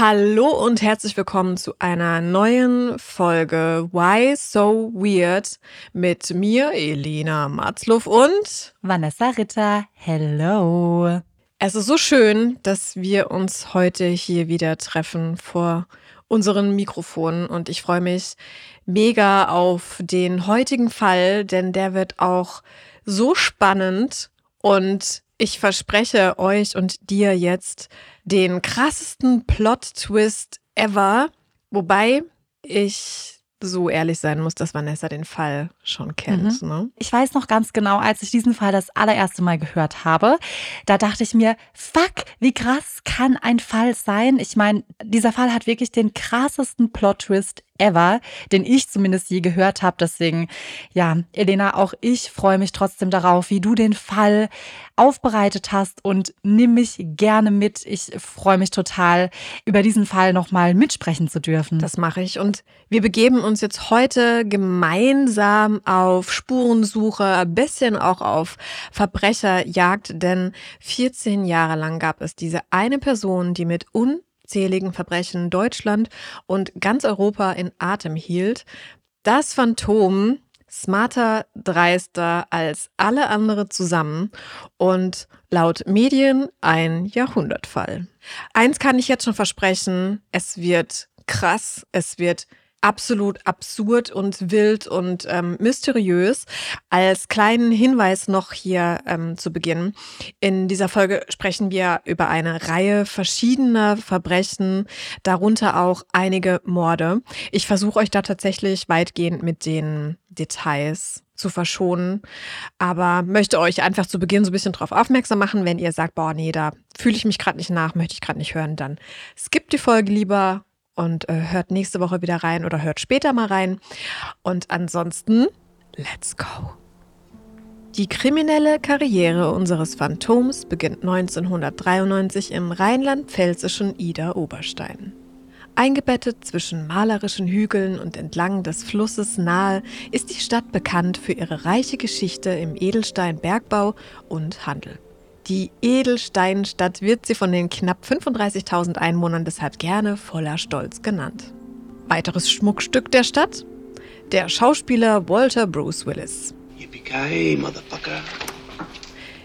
Hallo und herzlich willkommen zu einer neuen Folge Why So Weird mit mir, Elena Matzluff und Vanessa Ritter. Hello. Es ist so schön, dass wir uns heute hier wieder treffen vor unseren Mikrofonen und ich freue mich mega auf den heutigen Fall, denn der wird auch so spannend und ich verspreche euch und dir jetzt den krassesten Plot-Twist ever. Wobei ich so ehrlich sein muss, dass Vanessa den Fall schon kennt. Mhm. Ne? Ich weiß noch ganz genau, als ich diesen Fall das allererste Mal gehört habe, da dachte ich mir, fuck, wie krass kann ein Fall sein? Ich meine, dieser Fall hat wirklich den krassesten Plot-Twist ever, den ich zumindest je gehört habe. Deswegen, ja, Elena, auch ich freue mich trotzdem darauf, wie du den Fall aufbereitet hast und nimm mich gerne mit. Ich freue mich total, über diesen Fall nochmal mitsprechen zu dürfen. Das mache ich. Und wir begeben uns jetzt heute gemeinsam auf Spurensuche, ein bisschen auch auf Verbrecherjagd, denn 14 Jahre lang gab es diese eine Person, die mit un unzähligen Verbrechen Deutschland und ganz Europa in Atem hielt. Das Phantom smarter, dreister als alle andere zusammen und laut Medien ein Jahrhundertfall. Eins kann ich jetzt schon versprechen, es wird krass, es wird absolut absurd und wild und ähm, mysteriös. Als kleinen Hinweis noch hier ähm, zu Beginn. In dieser Folge sprechen wir über eine Reihe verschiedener Verbrechen, darunter auch einige Morde. Ich versuche euch da tatsächlich weitgehend mit den Details zu verschonen, aber möchte euch einfach zu Beginn so ein bisschen drauf aufmerksam machen, wenn ihr sagt, boah, nee, da fühle ich mich gerade nicht nach, möchte ich gerade nicht hören, dann skippt die Folge lieber und äh, hört nächste Woche wieder rein oder hört später mal rein. Und ansonsten, let's go. Die kriminelle Karriere unseres Phantoms beginnt 1993 im rheinland-pfälzischen Ida-Oberstein. Eingebettet zwischen malerischen Hügeln und entlang des Flusses nahe ist die Stadt bekannt für ihre reiche Geschichte im Edelsteinbergbau und Handel. Die Edelsteinstadt wird sie von den knapp 35.000 Einwohnern deshalb gerne voller Stolz genannt. Weiteres Schmuckstück der Stadt? Der Schauspieler Walter Bruce Willis.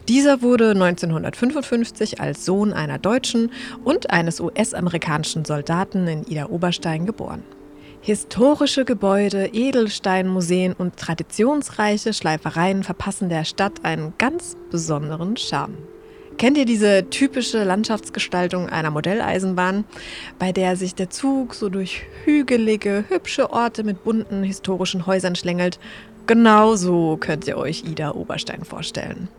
Dieser wurde 1955 als Sohn einer Deutschen und eines US-amerikanischen Soldaten in Ida Oberstein geboren. Historische Gebäude, Edelsteinmuseen und traditionsreiche Schleifereien verpassen der Stadt einen ganz besonderen Charme. Kennt ihr diese typische Landschaftsgestaltung einer Modelleisenbahn, bei der sich der Zug so durch hügelige, hübsche Orte mit bunten historischen Häusern schlängelt? Genau so könnt ihr euch Ida Oberstein vorstellen.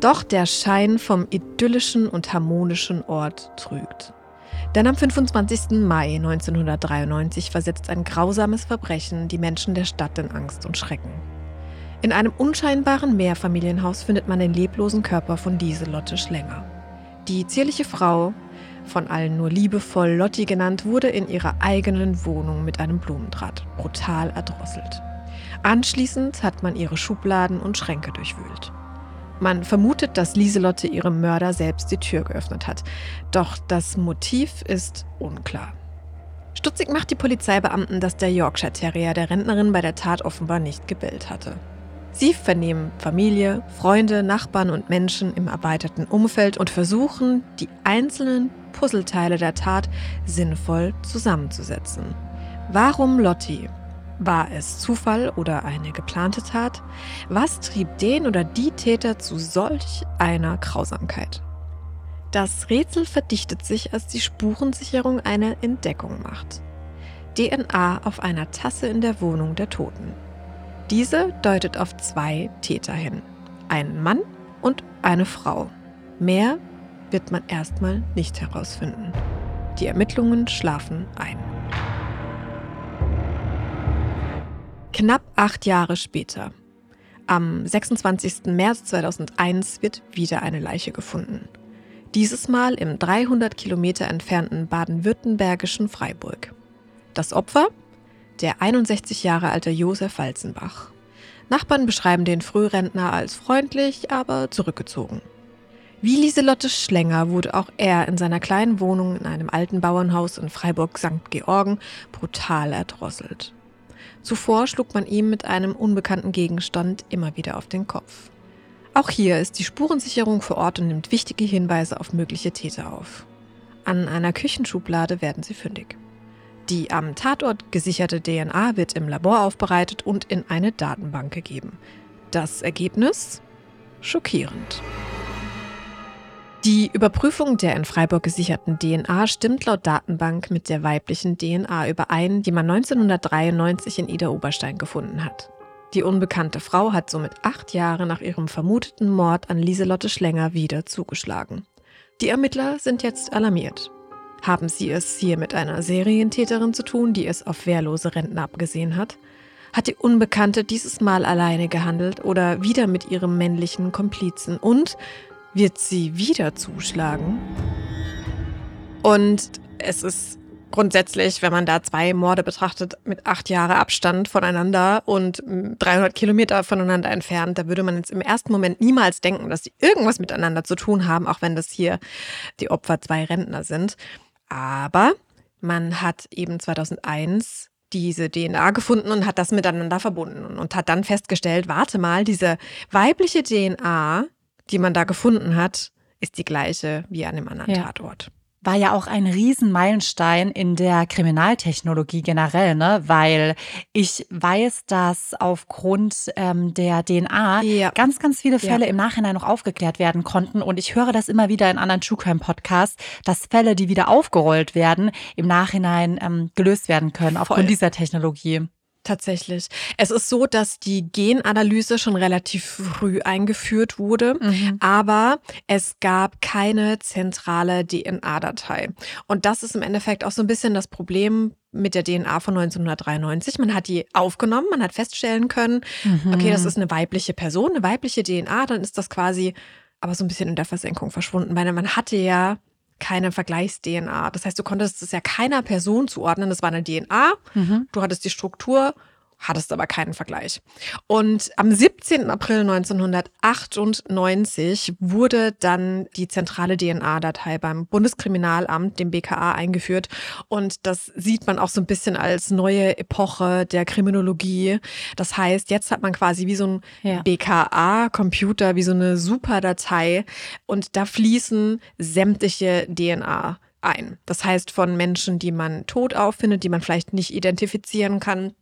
Doch der Schein vom idyllischen und harmonischen Ort trügt. Denn am 25. Mai 1993 versetzt ein grausames Verbrechen die Menschen der Stadt in Angst und Schrecken. In einem unscheinbaren Mehrfamilienhaus findet man den leblosen Körper von Lieselotte Schlenger. Die zierliche Frau, von allen nur liebevoll Lotti genannt, wurde in ihrer eigenen Wohnung mit einem Blumendraht brutal erdrosselt. Anschließend hat man ihre Schubladen und Schränke durchwühlt. Man vermutet, dass Lieselotte ihrem Mörder selbst die Tür geöffnet hat. Doch das Motiv ist unklar. Stutzig macht die Polizeibeamten, dass der Yorkshire Terrier der Rentnerin bei der Tat offenbar nicht gebellt hatte. Sie vernehmen Familie, Freunde, Nachbarn und Menschen im erweiterten Umfeld und versuchen, die einzelnen Puzzleteile der Tat sinnvoll zusammenzusetzen. Warum Lotti? War es Zufall oder eine geplante Tat? Was trieb den oder die Täter zu solch einer Grausamkeit? Das Rätsel verdichtet sich, als die Spurensicherung eine Entdeckung macht. DNA auf einer Tasse in der Wohnung der Toten. Diese deutet auf zwei Täter hin. Einen Mann und eine Frau. Mehr wird man erstmal nicht herausfinden. Die Ermittlungen schlafen ein. Knapp acht Jahre später, am 26. März 2001, wird wieder eine Leiche gefunden. Dieses Mal im 300 Kilometer entfernten baden-württembergischen Freiburg. Das Opfer? Der 61 Jahre alte Josef Walzenbach. Nachbarn beschreiben den Frührentner als freundlich, aber zurückgezogen. Wie Lieselotte Schlenger wurde auch er in seiner kleinen Wohnung in einem alten Bauernhaus in Freiburg-St. Georgen brutal erdrosselt. Zuvor schlug man ihm mit einem unbekannten Gegenstand immer wieder auf den Kopf. Auch hier ist die Spurensicherung vor Ort und nimmt wichtige Hinweise auf mögliche Täter auf. An einer Küchenschublade werden sie fündig. Die am Tatort gesicherte DNA wird im Labor aufbereitet und in eine Datenbank gegeben. Das Ergebnis? Schockierend. Die Überprüfung der in Freiburg gesicherten DNA stimmt laut Datenbank mit der weiblichen DNA überein, die man 1993 in Ida Oberstein gefunden hat. Die unbekannte Frau hat somit acht Jahre nach ihrem vermuteten Mord an Lieselotte Schlenger wieder zugeschlagen. Die Ermittler sind jetzt alarmiert. Haben sie es hier mit einer Serientäterin zu tun, die es auf wehrlose Rentner abgesehen hat? Hat die Unbekannte dieses Mal alleine gehandelt oder wieder mit ihrem männlichen Komplizen? Und wird sie wieder zuschlagen? Und es ist grundsätzlich, wenn man da zwei Morde betrachtet, mit acht Jahre Abstand voneinander und 300 Kilometer voneinander entfernt, da würde man jetzt im ersten Moment niemals denken, dass sie irgendwas miteinander zu tun haben, auch wenn das hier die Opfer zwei Rentner sind. Aber man hat eben 2001 diese DNA gefunden und hat das miteinander verbunden und hat dann festgestellt, warte mal, diese weibliche DNA, die man da gefunden hat, ist die gleiche wie an dem anderen ja. Tatort war ja auch ein Riesenmeilenstein in der Kriminaltechnologie generell, ne? Weil ich weiß, dass aufgrund ähm, der DNA ja. ganz, ganz viele Fälle ja. im Nachhinein noch aufgeklärt werden konnten. Und ich höre das immer wieder in anderen True Crime Podcasts, dass Fälle, die wieder aufgerollt werden, im Nachhinein ähm, gelöst werden können Voll. aufgrund dieser Technologie. Tatsächlich. Es ist so, dass die Genanalyse schon relativ früh eingeführt wurde, mhm. aber es gab keine zentrale DNA-Datei. Und das ist im Endeffekt auch so ein bisschen das Problem mit der DNA von 1993. Man hat die aufgenommen, man hat feststellen können, mhm. okay, das ist eine weibliche Person, eine weibliche DNA, dann ist das quasi aber so ein bisschen in der Versenkung verschwunden, weil man hatte ja keine Vergleichs-DNA. Das heißt, du konntest es ja keiner Person zuordnen. Das war eine DNA. Mhm. Du hattest die Struktur hattest aber keinen Vergleich. Und am 17. April 1998 wurde dann die zentrale DNA-Datei beim Bundeskriminalamt, dem BKA, eingeführt. Und das sieht man auch so ein bisschen als neue Epoche der Kriminologie. Das heißt, jetzt hat man quasi wie so ein ja. BKA-Computer, wie so eine Superdatei. Und da fließen sämtliche DNA ein. Das heißt, von Menschen, die man tot auffindet, die man vielleicht nicht identifizieren kann,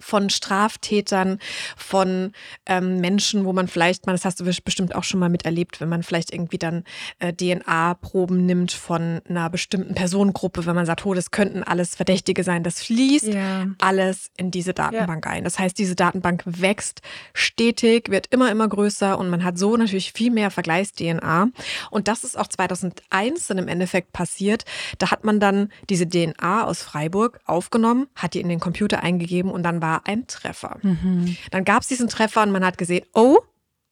von Straftätern, von ähm, Menschen, wo man vielleicht, man, das hast du bestimmt auch schon mal miterlebt, wenn man vielleicht irgendwie dann äh, DNA-Proben nimmt von einer bestimmten Personengruppe, wenn man sagt, oh, das könnten alles Verdächtige sein, das fließt ja. alles in diese Datenbank ja. ein. Das heißt, diese Datenbank wächst stetig, wird immer, immer größer und man hat so natürlich viel mehr Vergleichs-DNA. Und das ist auch 2001 dann im Endeffekt passiert. Da hat man dann diese DNA aus Freiburg aufgenommen, hat die in den Computer eingegeben und dann war war ein Treffer. Mhm. Dann gab es diesen Treffer und man hat gesehen, oh,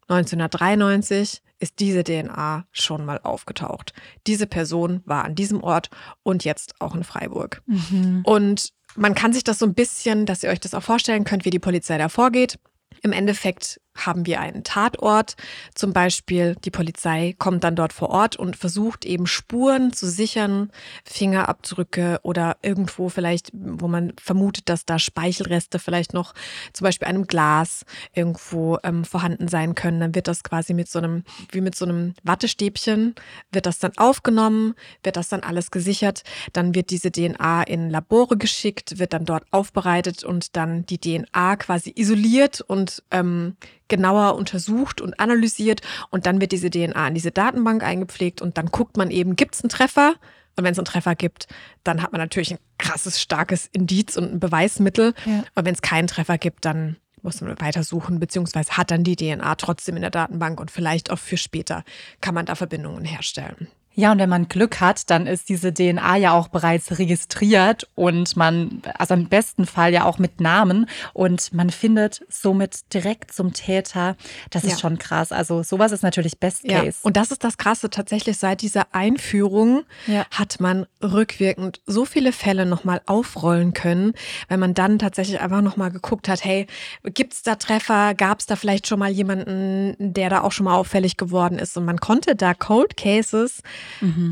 1993 ist diese DNA schon mal aufgetaucht. Diese Person war an diesem Ort und jetzt auch in Freiburg. Mhm. Und man kann sich das so ein bisschen, dass ihr euch das auch vorstellen könnt, wie die Polizei da vorgeht. Im Endeffekt haben wir einen Tatort. Zum Beispiel die Polizei kommt dann dort vor Ort und versucht eben Spuren zu sichern, Fingerabdrücke oder irgendwo vielleicht, wo man vermutet, dass da Speichelreste vielleicht noch zum Beispiel einem Glas irgendwo ähm, vorhanden sein können. Dann wird das quasi mit so einem, wie mit so einem Wattestäbchen, wird das dann aufgenommen, wird das dann alles gesichert. Dann wird diese DNA in Labore geschickt, wird dann dort aufbereitet und dann die DNA quasi isoliert und ähm, genauer untersucht und analysiert und dann wird diese DNA in diese Datenbank eingepflegt und dann guckt man eben, gibt es einen Treffer? Und wenn es einen Treffer gibt, dann hat man natürlich ein krasses, starkes Indiz und ein Beweismittel. Ja. Und wenn es keinen Treffer gibt, dann muss man weitersuchen, beziehungsweise hat dann die DNA trotzdem in der Datenbank und vielleicht auch für später kann man da Verbindungen herstellen. Ja, und wenn man Glück hat, dann ist diese DNA ja auch bereits registriert und man, also im besten Fall ja auch mit Namen und man findet somit direkt zum Täter. Das ist Ja. schon krass. Also sowas ist natürlich Best Ja, Case. und das ist das Krasse. Tatsächlich seit dieser Einführung Ja. hat man rückwirkend so viele Fälle nochmal aufrollen können, wenn man dann tatsächlich einfach nochmal geguckt hat, hey, gibt's da Treffer? Gab's da vielleicht schon mal jemanden, der da auch schon mal auffällig geworden ist? Und man konnte da Cold Cases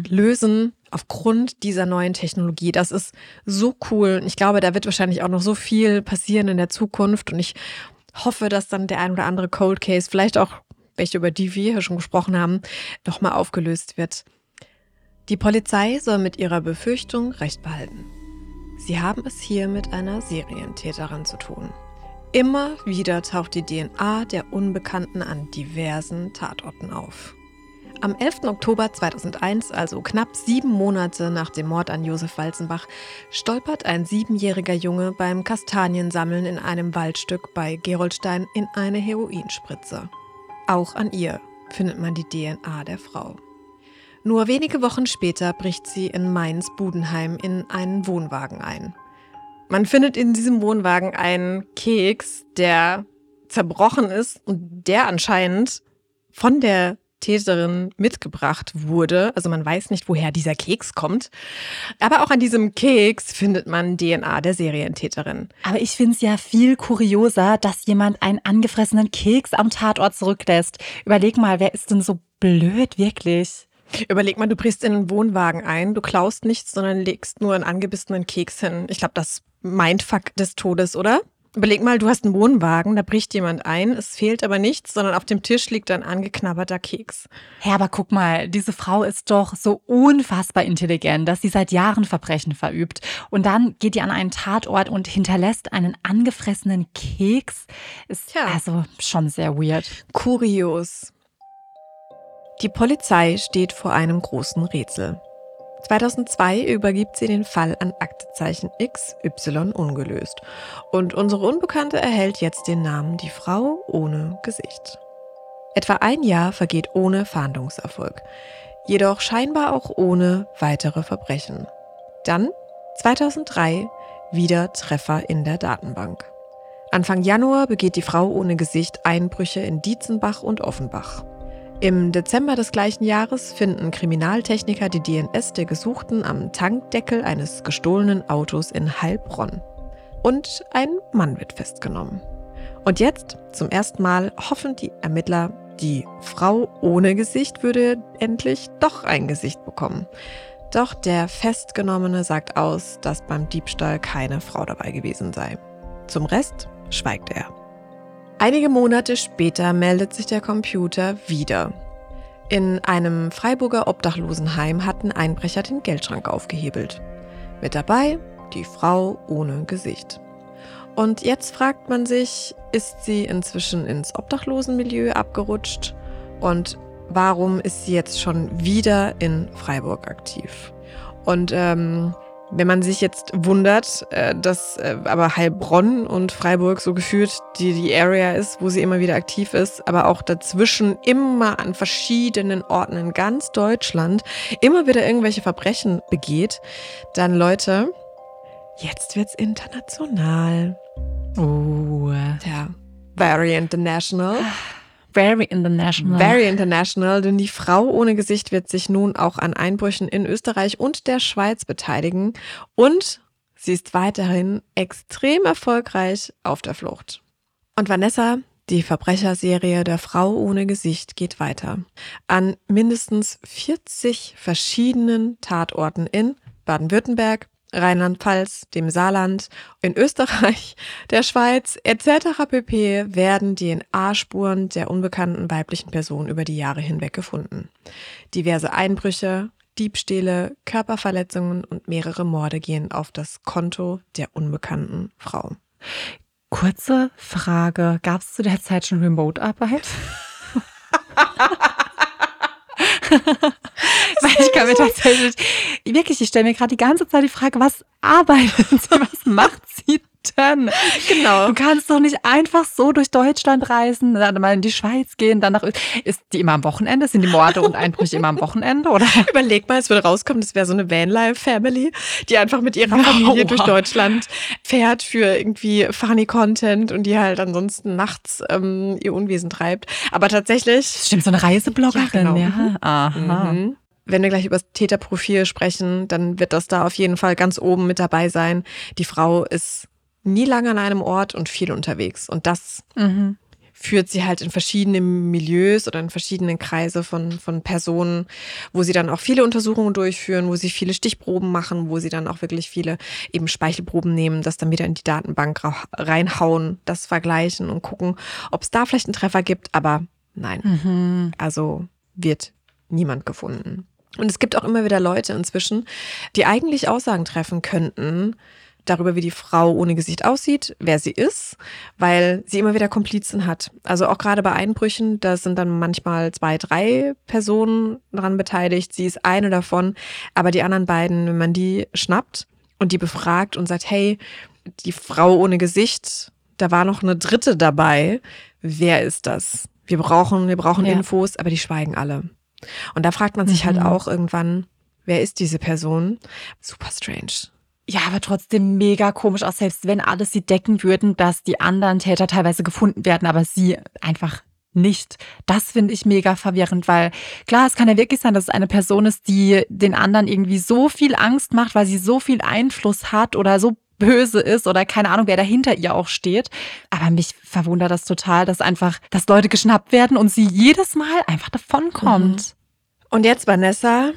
lösen aufgrund dieser neuen Technologie. Das ist so cool. Ich glaube, da wird wahrscheinlich auch noch so viel passieren in der Zukunft und ich hoffe, dass dann der ein oder andere Cold Case, vielleicht auch welche, über die wir hier schon gesprochen haben, nochmal aufgelöst wird. Die Polizei soll mit ihrer Befürchtung recht behalten. Sie haben es hier mit einer Serientäterin zu tun. Immer wieder taucht die DNA der Unbekannten an diversen Tatorten auf. Am 11. Oktober 2001, also knapp sieben Monate nach dem Mord an Josef Walzenbach, stolpert ein siebenjähriger Junge beim Kastaniensammeln in einem Waldstück bei Gerolstein in eine Heroinspritze. Auch an ihr findet man die DNA der Frau. Nur wenige Wochen später bricht sie in Mainz-Budenheim in einen Wohnwagen ein. Man findet in diesem Wohnwagen einen Keks, der zerbrochen ist und der anscheinend von der Täterin mitgebracht wurde. Also man weiß nicht, woher dieser Keks kommt. Aber auch an diesem Keks findet man DNA der Serientäterin. Aber ich finde es ja viel kurioser, dass jemand einen angefressenen Keks am Tatort zurücklässt. Überleg mal, wer ist denn so blöd, wirklich? Überleg mal, du brichst in einen Wohnwagen ein, du klaust nichts, sondern legst nur einen angebissenen Keks hin. Ich glaube, das Mindfuck des Todes, oder? Überleg mal, du hast einen Wohnwagen, da bricht jemand ein, es fehlt aber nichts, sondern auf dem Tisch liegt ein angeknabberter Keks. Ja, aber guck mal, diese Frau ist doch so unfassbar intelligent, dass sie seit Jahren Verbrechen verübt. Und dann geht die an einen Tatort und hinterlässt einen angefressenen Keks. Ist Tja. also schon sehr weird. Kurios. Die Polizei steht vor einem großen Rätsel. 2002 übergibt sie den Fall an Aktezeichen XY ungelöst. Und unsere Unbekannte erhält jetzt den Namen Die Frau ohne Gesicht. Etwa ein Jahr vergeht ohne Fahndungserfolg, jedoch scheinbar auch ohne weitere Verbrechen. Dann, 2003, wieder Treffer in der Datenbank. Anfang Januar begeht die Frau ohne Gesicht Einbrüche in Dietzenbach und Offenbach. Im Dezember des gleichen Jahres finden Kriminaltechniker die DNS der Gesuchten am Tankdeckel eines gestohlenen Autos in Heilbronn. Und ein Mann wird festgenommen. Und jetzt, zum ersten Mal, hoffen die Ermittler, die Frau ohne Gesicht würde endlich doch ein Gesicht bekommen. Doch der Festgenommene sagt aus, dass beim Diebstahl keine Frau dabei gewesen sei. Zum Rest schweigt er. Einige Monate später meldet sich der Computer wieder. In einem Freiburger Obdachlosenheim hatten Einbrecher den Geldschrank aufgehebelt. Mit dabei die Frau ohne Gesicht. Und jetzt fragt man sich, ist sie inzwischen ins Obdachlosenmilieu abgerutscht? Und warum ist sie jetzt schon wieder in Freiburg aktiv? Und ähm, wenn man sich jetzt wundert, äh, dass äh, aber Heilbronn und Freiburg so gefühlt die, die Area ist, wo sie immer wieder aktiv ist, aber auch dazwischen immer an verschiedenen Orten in ganz Deutschland immer wieder irgendwelche Verbrechen begeht, dann Leute, jetzt wird's international. Oh, Ja, very international. Very international. Very international, denn die Frau ohne Gesicht wird sich nun auch an Einbrüchen in Österreich und der Schweiz beteiligen und sie ist weiterhin extrem erfolgreich auf der Flucht. Und Vanessa, die Verbrecherserie der Frau ohne Gesicht geht weiter. An mindestens 40 verschiedenen Tatorten in Baden-Württemberg, Rheinland-Pfalz, dem Saarland, in Österreich, der Schweiz etc. pp. werden DNA-Spuren der unbekannten weiblichen Person über die Jahre hinweg gefunden. Diverse Einbrüche, Diebstähle, Körperverletzungen und mehrere Morde gehen auf das Konto der unbekannten Frau. Kurze Frage, gab es zu der Zeit schon Remote-Arbeit? Weil ich kann mir tatsächlich, wirklich, ich stelle mir gerade die ganze Zeit die Frage, was arbeitet sie, was macht sie Genau. Du kannst doch nicht einfach so durch Deutschland reisen, dann mal in die Schweiz gehen, dann nach. Ist die immer am Wochenende? Sind die Morde und Einbrüche immer am Wochenende? Oder? Überleg mal, es würde rauskommen, das wäre so eine Vanlife-Family, die einfach mit ihrer Familie oh, durch Deutschland fährt für irgendwie funny Content und die halt ansonsten nachts ähm, ihr Unwesen treibt. Aber tatsächlich. Stimmt, so eine Reisebloggerin, ja. Genau. ja. Mhm. Aha. Mhm wenn wir gleich über das Täterprofil sprechen, dann wird das da auf jeden Fall ganz oben mit dabei sein. Die Frau ist nie lange an einem Ort und viel unterwegs. Und das mhm. führt sie halt in verschiedene Milieus oder in verschiedenen Kreise von, von Personen, wo sie dann auch viele Untersuchungen durchführen, wo sie viele Stichproben machen, wo sie dann auch wirklich viele eben Speichelproben nehmen, das dann wieder in die Datenbank reinhauen, das vergleichen und gucken, ob es da vielleicht einen Treffer gibt. Aber nein, mhm. also wird niemand gefunden. Und es gibt auch immer wieder Leute inzwischen, die eigentlich Aussagen treffen könnten, darüber, wie die Frau ohne Gesicht aussieht, wer sie ist, weil sie immer wieder Komplizen hat. Also auch gerade bei Einbrüchen, da sind dann manchmal zwei, drei Personen dran beteiligt. Sie ist eine davon, aber die anderen beiden, wenn man die schnappt und die befragt und sagt, hey, die Frau ohne Gesicht, da war noch eine dritte dabei. Wer ist das? Wir brauchen, wir brauchen ja. Infos, aber die schweigen alle. Und da fragt man sich halt mhm. halt auch irgendwann, wer ist diese Person? Super strange. Ja, aber trotzdem mega komisch, auch selbst wenn alles sie decken würden, dass die anderen Täter teilweise gefunden werden, aber sie einfach nicht. Das finde ich mega verwirrend, weil klar, es kann ja wirklich sein, dass es eine Person ist, die den anderen irgendwie so viel Angst macht, weil sie so viel Einfluss hat oder so böse ist oder keine Ahnung, wer dahinter ihr auch steht. Aber mich verwundert das total, dass einfach, dass Leute geschnappt werden und sie jedes Mal einfach davonkommt. Mhm. Und jetzt, Vanessa,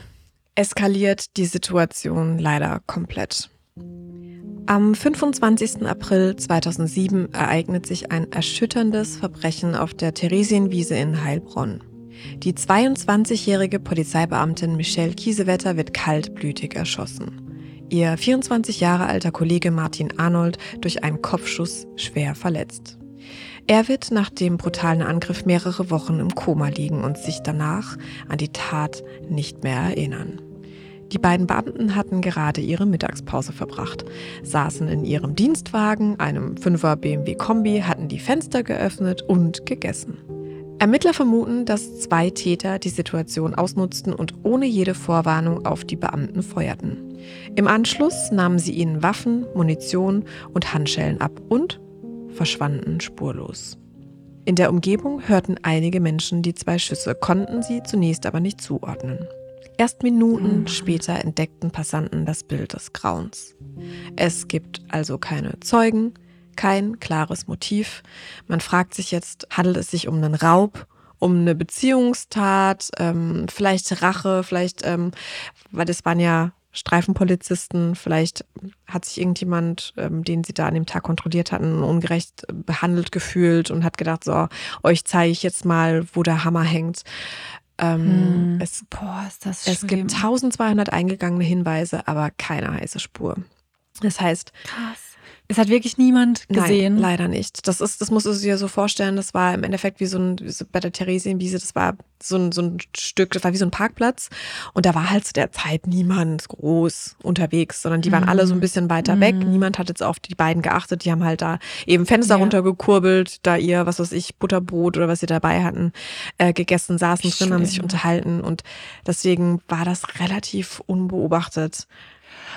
eskaliert die Situation leider komplett. Am 25. April 2007 ereignet sich ein erschütterndes Verbrechen auf der Theresienwiese in Heilbronn. Die 22-jährige Polizeibeamtin Michelle Kiesewetter wird kaltblütig erschossen. Ihr 24 Jahre alter Kollege Martin Arnold durch einen Kopfschuss schwer verletzt. Er wird nach dem brutalen Angriff mehrere Wochen im Koma liegen und sich danach an die Tat nicht mehr erinnern. Die beiden Beamten hatten gerade ihre Mittagspause verbracht, saßen in ihrem Dienstwagen, einem 5er BMW Kombi, hatten die Fenster geöffnet und gegessen. Ermittler vermuten, dass zwei Täter die Situation ausnutzten und ohne jede Vorwarnung auf die Beamten feuerten. Im Anschluss nahmen sie ihnen Waffen, Munition und Handschellen ab und verschwanden spurlos. In der Umgebung hörten einige Menschen die zwei Schüsse, konnten sie zunächst aber nicht zuordnen. Erst Minuten mhm. später entdeckten Passanten das Bild des Grauens. Es gibt also keine Zeugen, kein klares Motiv. Man fragt sich jetzt, handelt es sich um einen Raub, um eine Beziehungstat, ähm, vielleicht Rache, vielleicht, ähm, weil das waren ja Streifenpolizisten, vielleicht hat sich irgendjemand, ähm, den sie da an dem Tag kontrolliert hatten, ungerecht behandelt gefühlt und hat gedacht, so, euch zeige ich jetzt mal, wo der Hammer hängt. Ähm, hm. es, Boah, ist das es gibt 1200 eingegangene Hinweise, aber keine heiße Spur. Das heißt, Krass. Es hat wirklich niemand gesehen. Nein, leider nicht. Das ist, das musst du dir so vorstellen. Das war im Endeffekt wie so ein, wie so bei der Theresienwiese, das war so ein, so ein Stück, das war wie so ein Parkplatz. Und da war halt zu der Zeit niemand groß unterwegs, sondern die waren mhm. alle so ein bisschen weiter mhm. weg. Niemand hat jetzt auf die beiden geachtet. Die haben halt da eben Fenster ja. runtergekurbelt, da ihr, was weiß ich, Butterbrot oder was sie dabei hatten, äh, gegessen, saßen drin, haben sich unterhalten. Und deswegen war das relativ unbeobachtet.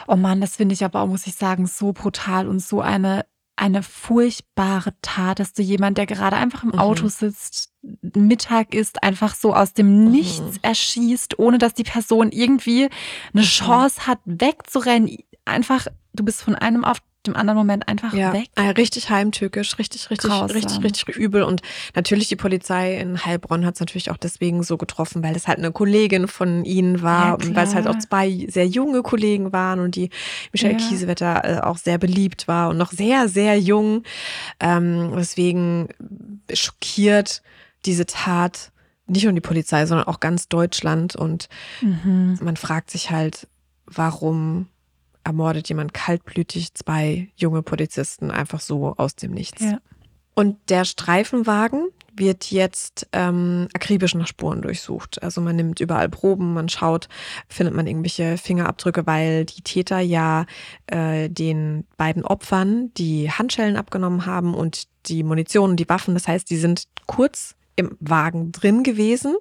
Oh Mann, das finde ich aber auch, muss ich sagen, so brutal und so eine, eine furchtbare Tat, dass du jemand, der gerade einfach im mhm. Auto sitzt, Mittag ist, einfach so aus dem mhm. Nichts erschießt, ohne dass die Person irgendwie eine mhm. Chance hat, wegzurennen. Einfach, du bist von einem auf dem anderen Moment einfach ja, weg. Ja, richtig heimtückisch, richtig, richtig, Grausam. richtig, richtig übel. Und natürlich die Polizei in Heilbronn hat es natürlich auch deswegen so getroffen, weil es halt eine Kollegin von ihnen war ja, und weil es halt auch zwei sehr junge Kollegen waren und die Michelle ja. Kiesewetter äh, auch sehr beliebt war und noch sehr, sehr jung. Ähm, deswegen schockiert diese Tat nicht nur die Polizei, sondern auch ganz Deutschland. Und mhm. man fragt sich halt, warum ermordet jemand kaltblütig zwei junge Polizisten einfach so aus dem Nichts. Ja. Und der Streifenwagen wird jetzt ähm, akribisch nach Spuren durchsucht. Also man nimmt überall Proben, man schaut, findet man irgendwelche Fingerabdrücke, weil die Täter ja äh, den beiden Opfern die Handschellen abgenommen haben und die Munition und die Waffen. Das heißt, die sind kurz im Wagen drin gewesen,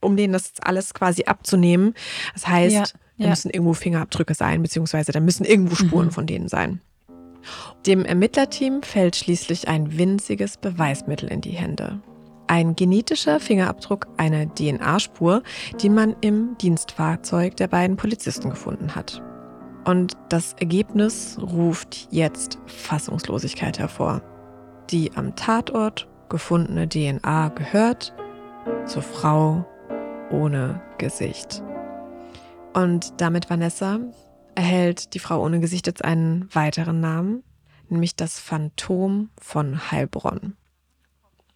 um denen das alles quasi abzunehmen. Das heißt, Ja, da ja. müssen irgendwo Fingerabdrücke sein, beziehungsweise da müssen irgendwo Spuren Mhm. von denen sein. Dem Ermittlerteam fällt schließlich ein winziges Beweismittel in die Hände. Ein genetischer Fingerabdruck einer DNA-Spur, die man im Dienstfahrzeug der beiden Polizisten gefunden hat. Und das Ergebnis ruft jetzt Fassungslosigkeit hervor. Die am Tatort gefundene DNA gehört zur Frau ohne Gesicht. Und damit, Vanessa, erhält die Frau ohne Gesicht jetzt einen weiteren Namen, nämlich das Phantom von Heilbronn.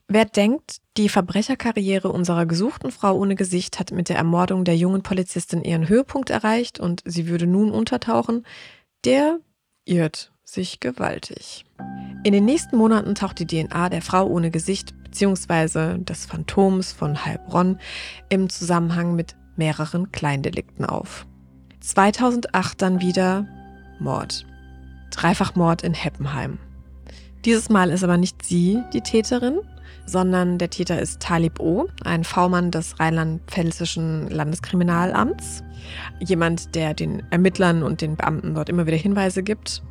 Wer denkt, die Verbrecherkarriere unserer gesuchten Frau ohne Gesicht hat mit der Ermordung der jungen Polizistin ihren Höhepunkt erreicht und sie würde nun untertauchen, der irrt sich gewaltig. In den nächsten Monaten taucht die DNA der Frau ohne Gesicht bzw. des Phantoms von Heilbronn im Zusammenhang mit mehreren Kleindelikten auf. 2008 dann wieder Mord. Dreifachmord in Heppenheim. Dieses Mal ist aber nicht sie die Täterin, sondern der Täter ist Talib O., ein V-Mann des rheinland-pfälzischen Landeskriminalamts. Jemand, der den Ermittlern und den Beamten dort immer wieder Hinweise gibt.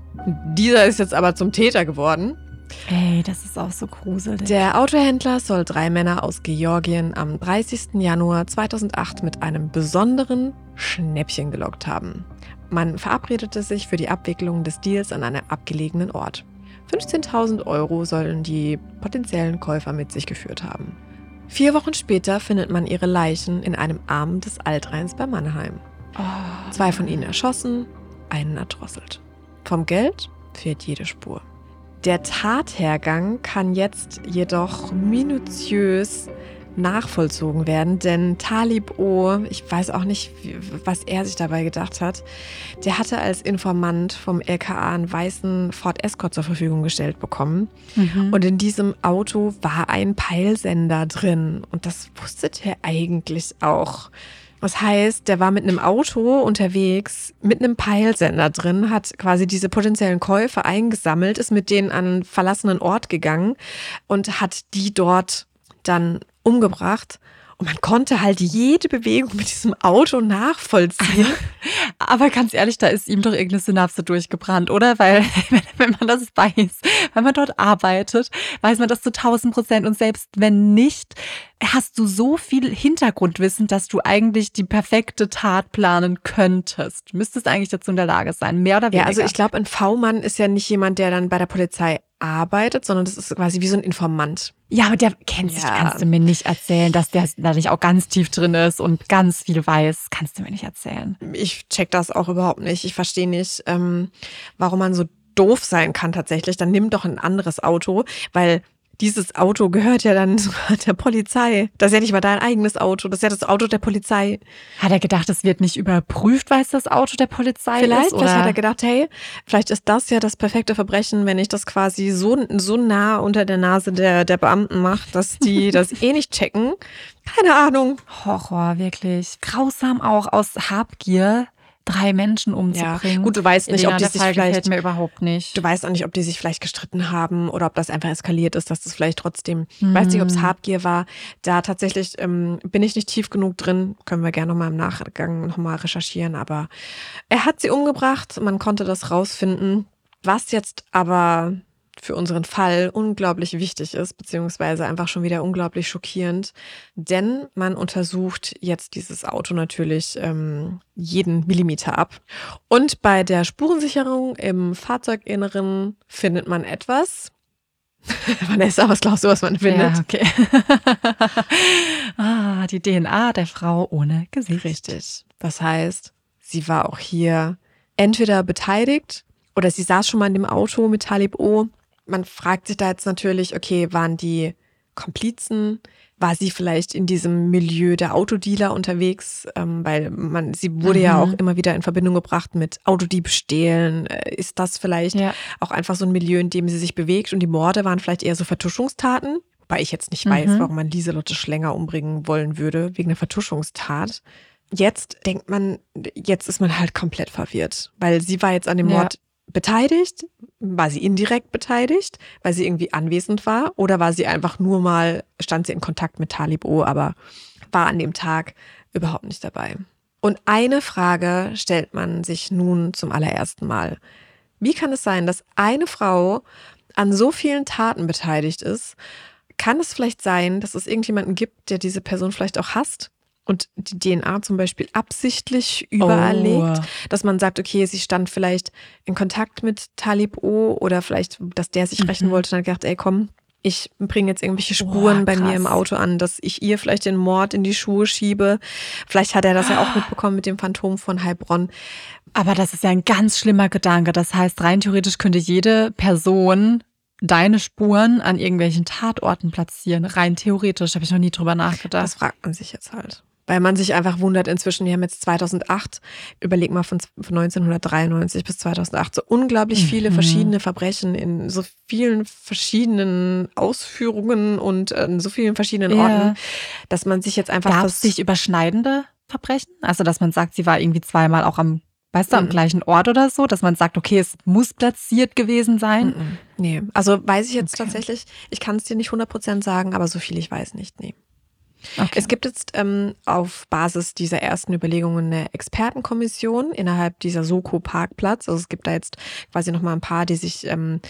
Dieser ist jetzt aber zum Täter geworden. Ey, das ist auch so gruselig. Der Autohändler soll drei Männer aus Georgien am 30. Januar 2008 mit einem besonderen Schnäppchen gelockt haben. Man verabredete sich für die Abwicklung des Deals an einem abgelegenen Ort. 15.000 Euro sollen die potenziellen Käufer mit sich geführt haben. Vier Wochen später findet man ihre Leichen in einem Arm des Altrheins bei Mannheim. oh, Zwei von ihnen erschossen, einen erdrosselt. Vom Geld fehlt jede Spur. Der Tathergang kann jetzt jedoch minutiös nachvollzogen werden, denn Talib O, ich weiß auch nicht, was er sich dabei gedacht hat, der hatte als Informant vom LKA einen weißen Ford Escort zur Verfügung gestellt bekommen. Mhm. Und in diesem Auto war ein Peilsender drin. Und das wusste der eigentlich auch. Das heißt, der war mit einem Auto unterwegs, mit einem Peilsender drin, hat quasi diese potenziellen Käufe eingesammelt, ist mit denen an einen verlassenen Ort gegangen und hat die dort dann umgebracht. Und man konnte halt jede Bewegung mit diesem Auto nachvollziehen. Aber ganz ehrlich, da ist ihm doch irgendeine Synapse durchgebrannt, oder? Weil, wenn, man das weiß, wenn man dort arbeitet, weiß man das zu 1000 Prozent. Und selbst wenn nicht, hast du so viel Hintergrundwissen, dass du eigentlich die perfekte Tat planen könntest. Müsstest eigentlich dazu in der Lage sein, mehr oder weniger. Ja, also ich glaube, ein V-Mann ist ja nicht jemand, der dann bei der Polizei arbeitet, sondern das ist quasi wie so ein Informant. Ja, aber der kennt sich, Ja. kannst du mir nicht erzählen, dass der da nicht auch ganz tief drin ist und ganz viel weiß. Kannst du mir nicht erzählen. Ich check das auch überhaupt nicht. Ich verstehe nicht, ähm, warum man so doof sein kann tatsächlich. Dann nimm doch ein anderes Auto, weil dieses Auto gehört ja dann sogar der Polizei. Das ist ja nicht mal dein eigenes Auto, das ist ja das Auto der Polizei. Hat er gedacht, es wird nicht überprüft, weil es das Auto der Polizei Vielleicht, ist? Oder? vielleicht hat er gedacht, hey, vielleicht ist das ja das perfekte Verbrechen, wenn ich das quasi so, so nah unter der Nase der, der Beamten mache, dass die das eh nicht checken. Keine Ahnung. Horror, wirklich. Grausam auch aus Habgier, drei Menschen umzubringen. gut, du weißt nicht, ob die sich Fall vielleicht- mir überhaupt nicht. Du weißt auch nicht, ob die sich vielleicht gestritten haben oder ob das einfach eskaliert ist, dass das vielleicht trotzdem, ich weiß nicht, ob es Hm. Habgier war. Da tatsächlich ähm, bin ich nicht tief genug drin, können wir gerne nochmal im Nachgang nochmal recherchieren, aber er hat sie umgebracht, man konnte das rausfinden. Was jetzt aber für unseren Fall unglaublich wichtig ist, beziehungsweise einfach schon wieder unglaublich schockierend, denn man untersucht jetzt dieses Auto natürlich ähm, jeden Millimeter ab. Und bei der Spurensicherung im Fahrzeuginneren findet man etwas. Vanessa, was glaubst du, was man findet? Ja, okay. ah, die DNA der Frau ohne Gesicht. Richtig. Das heißt, sie war auch hier entweder beteiligt oder sie saß schon mal in dem Auto mit Talib O. Man fragt sich da jetzt natürlich, okay, waren die Komplizen? War sie vielleicht in diesem Milieu der Autodealer unterwegs? Ähm, weil man, sie wurde ja Mhm. auch immer wieder in Verbindung gebracht mit Autodiebstählen. Äh, Ist das vielleicht Ja. auch einfach so ein Milieu, in dem sie sich bewegt? Und die Morde waren vielleicht eher so Vertuschungstaten? Wobei ich jetzt nicht weiß, Mhm. warum man Lieselotte Schlänger umbringen wollen würde, wegen einer Vertuschungstat. Jetzt denkt man, jetzt ist man halt komplett verwirrt, weil sie war jetzt an dem Ja. Beteiligt. War sie indirekt beteiligt, weil sie irgendwie anwesend war? Oder war sie einfach nur mal, stand sie in Kontakt mit Talib O, aber war an dem Tag überhaupt nicht dabei? Und eine Frage stellt man sich nun zum allerersten Mal. Wie kann es sein, dass eine Frau an so vielen Taten beteiligt ist? Kann es vielleicht sein, dass es irgendjemanden gibt, der diese Person vielleicht auch hasst und die DNA zum Beispiel absichtlich überall Oh. legt? Dass man sagt, okay, sie stand vielleicht in Kontakt mit Talib O oder vielleicht, dass der sich rächen Mhm. wollte und hat gedacht, ey komm, ich bringe jetzt irgendwelche Spuren Boah, bei mir im Auto an, dass ich ihr vielleicht den Mord in die Schuhe schiebe. Vielleicht hat er das ja auch mitbekommen mit dem Phantom von Heilbronn. Aber das ist ja ein ganz schlimmer Gedanke. Das heißt, rein theoretisch könnte jede Person deine Spuren an irgendwelchen Tatorten platzieren. Rein theoretisch habe ich noch nie drüber nachgedacht. Das fragt man sich jetzt halt. Weil man sich einfach wundert, inzwischen, wir haben jetzt 2008, überleg mal von von 1993 bis 2008, so unglaublich viele Mhm. verschiedene Verbrechen in so vielen verschiedenen Ausführungen und an so vielen verschiedenen Ja. Orten, dass man sich jetzt einfach Gab es sich überschneidende Verbrechen? Also, dass man sagt, sie war irgendwie zweimal auch am, weißt du, am Mhm. gleichen Ort oder so, dass man sagt, okay, es muss platziert gewesen sein. Mhm. Nee, also weiß ich jetzt Okay. tatsächlich, ich kann es dir nicht 100% sagen, aber so viel ich weiß nicht, nee. Okay. Es gibt jetzt ähm, auf Basis dieser ersten Überlegungen eine Expertenkommission innerhalb dieser Soko Parkplatz. Also es gibt da jetzt quasi nochmal ein paar, die sich ähm,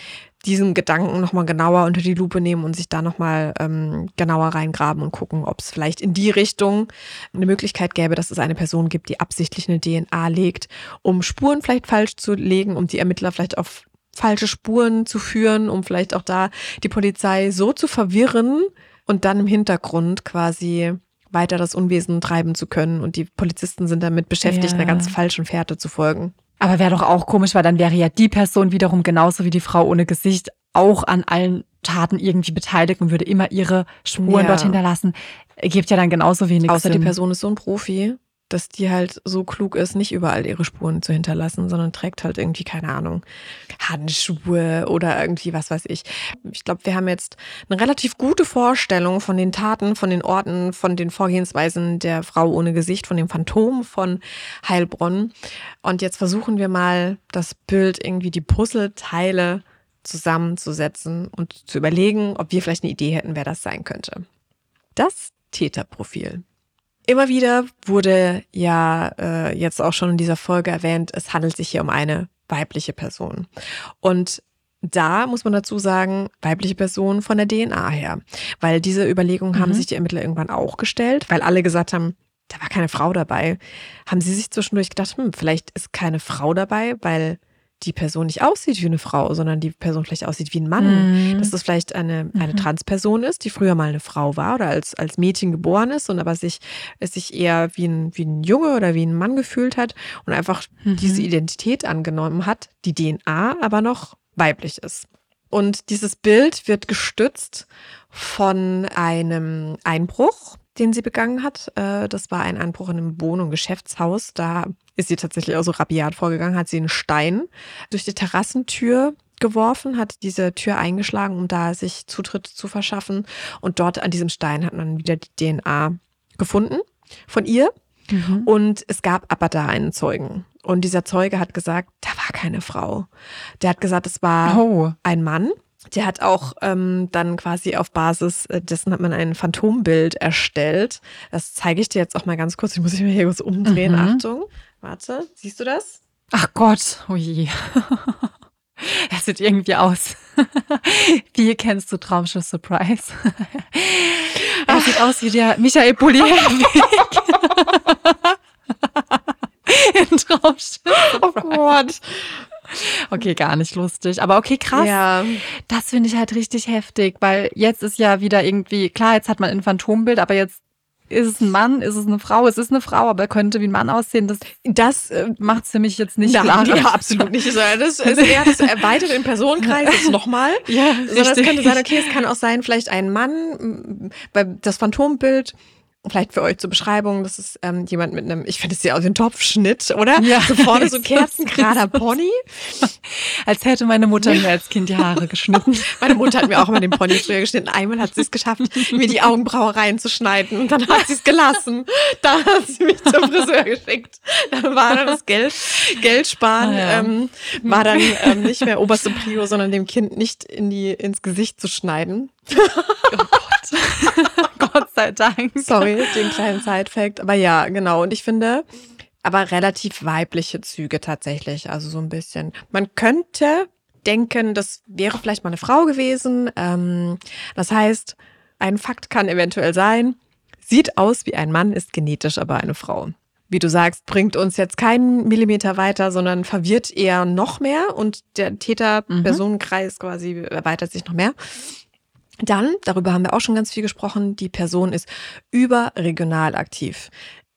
diesen Gedanken nochmal genauer unter die Lupe nehmen und sich da nochmal ähm, genauer reingraben und gucken, ob es vielleicht in die Richtung eine Möglichkeit gäbe, dass es eine Person gibt, die absichtlich eine DNA legt, um Spuren vielleicht falsch zu legen, um die Ermittler vielleicht auf falsche Spuren zu führen, um vielleicht auch da die Polizei so zu verwirren und dann im Hintergrund quasi weiter das Unwesen treiben zu können. Und die Polizisten sind damit beschäftigt, Ja. einer ganz falschen Fährte zu folgen. Aber wäre doch auch komisch, weil dann wäre ja die Person wiederum genauso wie die Frau ohne Gesicht auch an allen Taten irgendwie beteiligt und würde immer ihre Spuren Ja. dort hinterlassen. Gibt ja dann genauso wenig Außer die Sinn. Person ist so ein Profi, dass die halt so klug ist, nicht überall ihre Spuren zu hinterlassen, sondern trägt halt irgendwie, keine Ahnung, Handschuhe oder irgendwie was weiß ich. Ich glaube, wir haben jetzt eine relativ gute Vorstellung von den Taten, von den Orten, von den Vorgehensweisen der Frau ohne Gesicht, von dem Phantom von Heilbronn. Und jetzt versuchen wir mal, das Bild irgendwie die Puzzleteile zusammenzusetzen und zu überlegen, ob wir vielleicht eine Idee hätten, wer das sein könnte. Das Täterprofil. Immer wieder wurde ja äh, jetzt auch schon in dieser Folge erwähnt, es handelt sich hier um eine weibliche Person. Und da muss man dazu sagen, weibliche Person von der DNA her. Weil diese Überlegungen haben Mhm. sich die Ermittler irgendwann auch gestellt, weil alle gesagt haben, da war keine Frau dabei. Haben sie sich zwischendurch gedacht, hm, vielleicht ist keine Frau dabei, weil die Person nicht aussieht wie eine Frau, sondern die Person vielleicht aussieht wie ein Mann Mhm. dass das vielleicht eine, eine Mhm. Transperson ist, die früher mal eine Frau war oder als, als Mädchen geboren ist und aber sich, es sich eher wie ein, wie ein Junge oder wie ein Mann gefühlt hat und einfach Mhm. diese Identität angenommen hat, die DNA aber noch weiblich ist. Und dieses Bild wird gestützt von einem Einbruch, den sie begangen hat. Äh, Das war ein Einbruch in einem Wohn- und Geschäftshaus. Da ist sie tatsächlich auch so rabiat vorgegangen, hat sie einen Stein durch die Terrassentür geworfen, hat diese Tür eingeschlagen, um da sich Zutritt zu verschaffen. Und dort an diesem Stein hat man wieder die DNA gefunden von ihr. Mhm. Und es gab aber da einen Zeugen. Und dieser Zeuge hat gesagt, da war keine Frau. Der hat gesagt, es war Oh. ein Mann. Der hat auch ähm, dann quasi auf Basis dessen hat man ein Phantombild erstellt. Das zeige ich dir jetzt auch mal ganz kurz. Ich muss mich mal hier kurz umdrehen. Mhm. Achtung. Warte, siehst du das? Ach Gott, oh je. Das sieht irgendwie aus. Wie kennst du Traumschiff Surprise? Er sieht aus wie der Michael Bulli in Traumschiff. Oh Gott. Okay, gar nicht lustig. Aber okay, krass. Ja. Das finde ich halt richtig heftig, weil jetzt ist ja wieder irgendwie, klar, jetzt hat man ein Phantombild, aber jetzt ist es ein Mann, ist es eine Frau, es ist eine Frau, aber könnte wie ein Mann aussehen. Das Das äh, macht es für mich jetzt nicht klar. Ja, absolut nicht. Das ist eher das erweitert den Personenkreis nochmal. Ja, Sondern es richtig. könnte sein, okay, es kann auch sein, vielleicht ein Mann, das Phantombild Vielleicht für euch zur Beschreibung, das ist ähm, jemand mit einem, ich finde es ja aus ein Topfschnitt, oder? Ja, so vorne so ist kerzengerader Pony. Als hätte meine Mutter mir als Kind die Haare geschnitten. Meine Mutter hat mir auch immer den Pony früher geschnitten. Einmal hat sie es geschafft, mir die Augenbraue reinzuschneiden und dann hat sie es gelassen. Dann hat sie mich zum Friseur geschickt. Dann war dann das Geld, Geld sparen, Ah, ja. ähm, war dann ähm, nicht mehr oberste Prio, sondern dem Kind nicht in die, ins Gesicht zu schneiden. Oh Gott. Sei Dank. Sorry, den kleinen Side-Fact. Aber ja, genau. Und ich finde, aber relativ weibliche Züge tatsächlich. Also so ein bisschen. Man könnte denken, das wäre vielleicht mal eine Frau gewesen. Ähm, das heißt, ein Fakt kann eventuell sein, sieht aus wie ein Mann, ist genetisch aber eine Frau. Wie du sagst, bringt uns jetzt keinen Millimeter weiter, sondern verwirrt eher noch mehr und der Täter-Personenkreis quasi erweitert sich noch mehr. Dann, darüber haben wir auch schon ganz viel gesprochen, die Person ist überregional aktiv.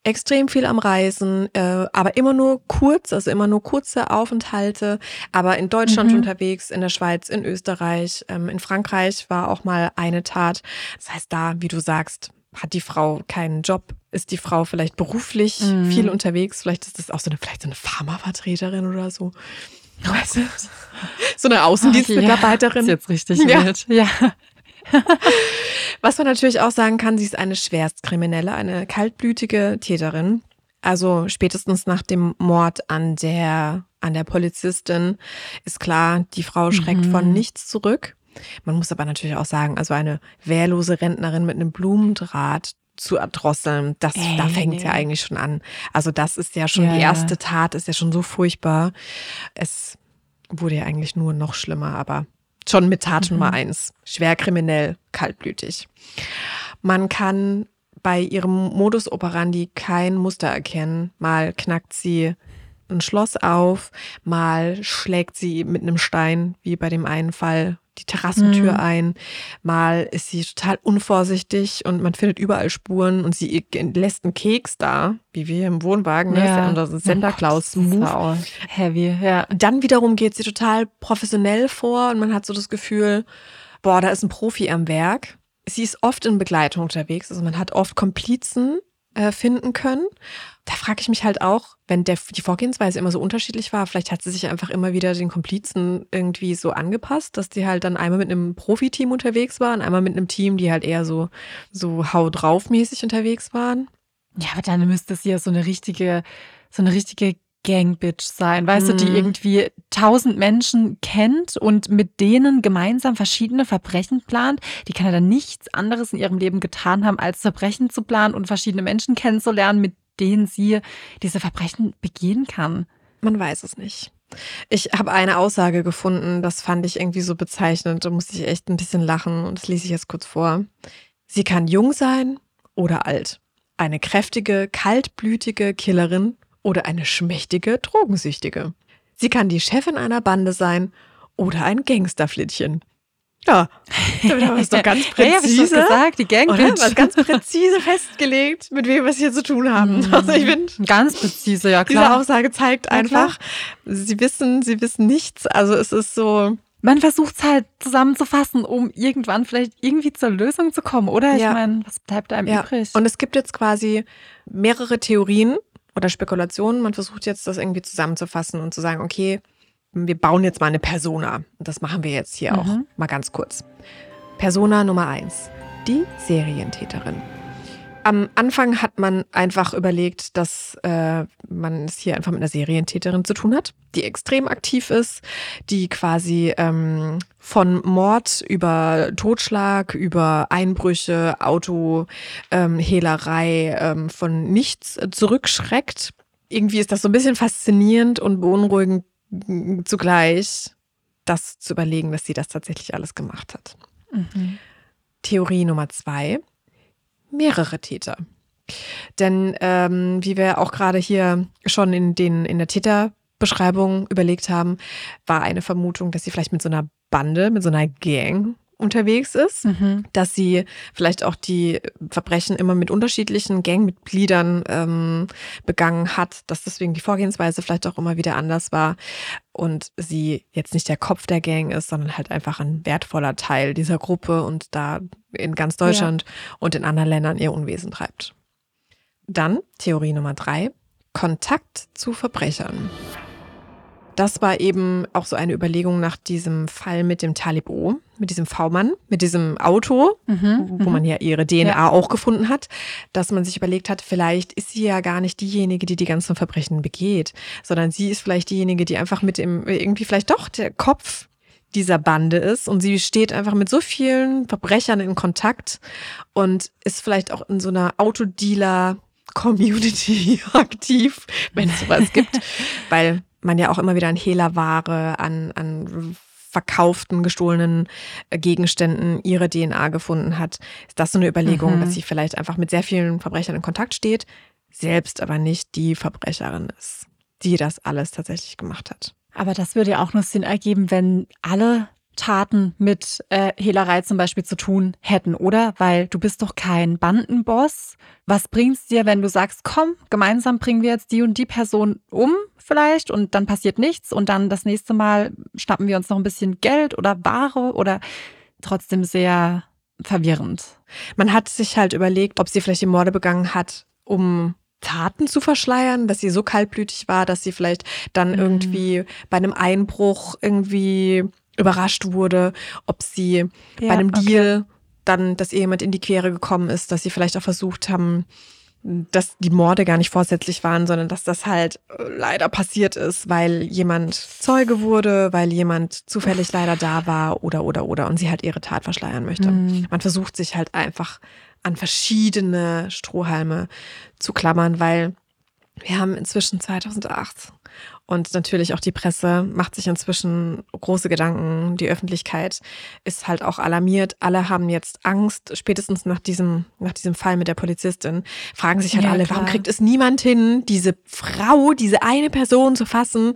Extrem viel am Reisen, äh, aber immer nur kurz, also immer nur kurze Aufenthalte, aber in Deutschland Mhm. unterwegs, in der Schweiz, in Österreich, ähm, in Frankreich war auch mal eine Tat. Das heißt, da, wie du sagst, hat die Frau keinen Job, ist die Frau vielleicht beruflich Mhm. viel unterwegs, vielleicht ist das auch so eine, vielleicht so eine Pharmavertreterin oder so. Weißt du? So eine Außendienstmitarbeiterin. Ja, ist jetzt richtig Ja. wild. Ja. Was man natürlich auch sagen kann, sie ist eine Schwerstkriminelle, eine kaltblütige Täterin. Also spätestens nach dem Mord an der, an der Polizistin ist klar, die Frau schreckt Mhm. von nichts zurück. Man muss aber natürlich auch sagen, also eine wehrlose Rentnerin mit einem Blumendraht zu erdrosseln, das, Ey, da fängt nee. ja eigentlich schon an. Also das ist ja schon Ja, die erste Tat, ist ja schon so furchtbar. Es wurde ja eigentlich nur noch schlimmer, aber schon mit Tat Mhm. Nummer eins. Schwer kriminell, kaltblütig. Man kann bei ihrem Modus operandi kein Muster erkennen. Mal knackt sie ein Schloss auf, mal schlägt sie mit einem Stein, wie bei dem einen Fall, die Terrassentür Mhm. ein. Mal ist sie total unvorsichtig und man findet überall Spuren und sie lässt einen Keks da, wie wir im Wohnwagen, ne? Das ist ja unser Santa Gott, Claus das ist Move. Heavy, ja. Dann wiederum geht sie total professionell vor und man hat so das Gefühl, boah, da ist ein Profi am Werk. Sie ist oft in Begleitung unterwegs, also man hat oft Komplizen äh, finden können. Da frage ich mich halt auch, wenn der, die Vorgehensweise immer so unterschiedlich war, vielleicht hat sie sich einfach immer wieder den Komplizen irgendwie so angepasst, dass die halt dann einmal mit einem Profiteam unterwegs waren, einmal mit einem Team, die halt eher so, so hau drauf mäßig unterwegs waren. Ja, aber dann müsste sie ja so eine richtige, so eine richtige Gangbitch sein, weißt du, die Mhm. irgendwie tausend Menschen kennt und mit denen gemeinsam verschiedene Verbrechen plant. Die kann ja dann nichts anderes in ihrem Leben getan haben, als Verbrechen zu planen und verschiedene Menschen kennenzulernen, mit denen sie diese Verbrechen begehen kann. Man weiß es nicht. Ich habe eine Aussage gefunden, das fand ich irgendwie so bezeichnend. Da musste ich echt ein bisschen lachen und das lese ich jetzt kurz vor. Sie kann jung sein oder alt. Eine kräftige, kaltblütige Killerin oder eine schmächtige, drogensüchtige. Sie kann die Chefin einer Bande sein oder ein Gangsterflittchen. Ja, damit haben wir es doch ganz präzise. gesagt, die oder? Gangbitch. Was ganz präzise festgelegt, mit wem wir es hier zu tun haben. Also ich finde, Ganz präzise, ja diese klar. Aussage zeigt klar. einfach, sie wissen, sie wissen nichts. Also es ist so, Man versucht es halt zusammenzufassen, um irgendwann vielleicht irgendwie zur Lösung zu kommen, oder? Ich Ja. meine, was bleibt einem ja. übrig? Und es gibt jetzt quasi mehrere Theorien oder Spekulationen. Man versucht jetzt, das irgendwie zusammenzufassen und zu sagen, okay, wir bauen jetzt mal eine Persona. Und das machen wir jetzt hier auch Mhm. mal ganz kurz. Persona Nummer eins: Die Serientäterin. Am Anfang hat man einfach überlegt, dass äh, man es hier einfach mit einer Serientäterin zu tun hat, die extrem aktiv ist, die quasi ähm, von Mord über Totschlag, über Einbrüche, Autohehlerei ähm, Hehlerei, ähm, von nichts zurückschreckt. Irgendwie ist das so ein bisschen faszinierend und beunruhigend zugleich, das zu überlegen, dass sie das tatsächlich alles gemacht hat. Mhm. Theorie Nummer zwei, mehrere Täter. Denn ähm, wie wir auch gerade hier schon in, den, in der Täterbeschreibung überlegt haben, war eine Vermutung, dass sie vielleicht mit so einer Bande, mit so einer Gang unterwegs ist, Mhm. dass sie vielleicht auch die Verbrechen immer mit unterschiedlichen Gangmitgliedern ähm, begangen hat, dass deswegen die Vorgehensweise vielleicht auch immer wieder anders war und sie jetzt nicht der Kopf der Gang ist, sondern halt einfach ein wertvoller Teil dieser Gruppe und da in ganz Deutschland und in anderen Ländern ihr Unwesen treibt. Dann Theorie Nummer drei, Kontakt zu Verbrechern. Das war eben auch so eine Überlegung nach diesem Fall mit dem Talibo, mit diesem V-Mann, mit diesem Auto, Mhm. wo man ja ihre DNA Ja. auch gefunden hat, dass man sich überlegt hat, vielleicht ist sie ja gar nicht diejenige, die die ganzen Verbrechen begeht, sondern sie ist vielleicht diejenige, die einfach mit dem, irgendwie vielleicht doch der Kopf dieser Bande ist und sie steht einfach mit so vielen Verbrechern in Kontakt und ist vielleicht auch in so einer Autodealer Community aktiv, wenn es sowas gibt, weil man ja auch immer wieder an Hehlerware, an, an verkauften, gestohlenen äh, Gegenständen ihre DNA gefunden hat. Ist das so eine Überlegung, Mhm. dass sie vielleicht einfach mit sehr vielen Verbrechern in Kontakt steht, selbst aber nicht die Verbrecherin ist, die das alles tatsächlich gemacht hat? Aber das würde ja auch nur Sinn ergeben, wenn alle Taten mit äh, Hehlerei zum Beispiel zu tun hätten, oder? Weil du bist doch kein Bandenboss. Was bringt's dir, wenn du sagst, komm, gemeinsam bringen wir jetzt die und die Person um vielleicht und dann passiert nichts und dann das nächste Mal schnappen wir uns noch ein bisschen Geld oder Ware oder trotzdem sehr verwirrend. Man hat sich halt überlegt, ob sie vielleicht die Morde begangen hat, um Taten zu verschleiern, dass sie so kaltblütig war, dass sie vielleicht dann Mhm. irgendwie bei einem Einbruch irgendwie überrascht wurde, ob sie bei einem okay. Deal dann, dass ihr jemand in die Quere gekommen ist, dass sie vielleicht auch versucht haben, dass die Morde gar nicht vorsätzlich waren, sondern dass das halt äh, leider passiert ist, weil jemand Zeuge wurde, weil jemand zufällig leider da war oder oder oder und sie halt ihre Tat verschleiern möchte. Mhm. Man versucht sich halt einfach an verschiedene Strohhalme zu klammern, weil wir haben inzwischen 2008 und natürlich auch die Presse macht sich inzwischen große Gedanken. Die Öffentlichkeit ist halt auch alarmiert. Alle haben jetzt Angst, spätestens nach diesem, nach diesem Fall mit der Polizistin, fragen sich halt Ja, alle, klar. warum kriegt es niemand hin, diese Frau, diese eine Person zu fassen,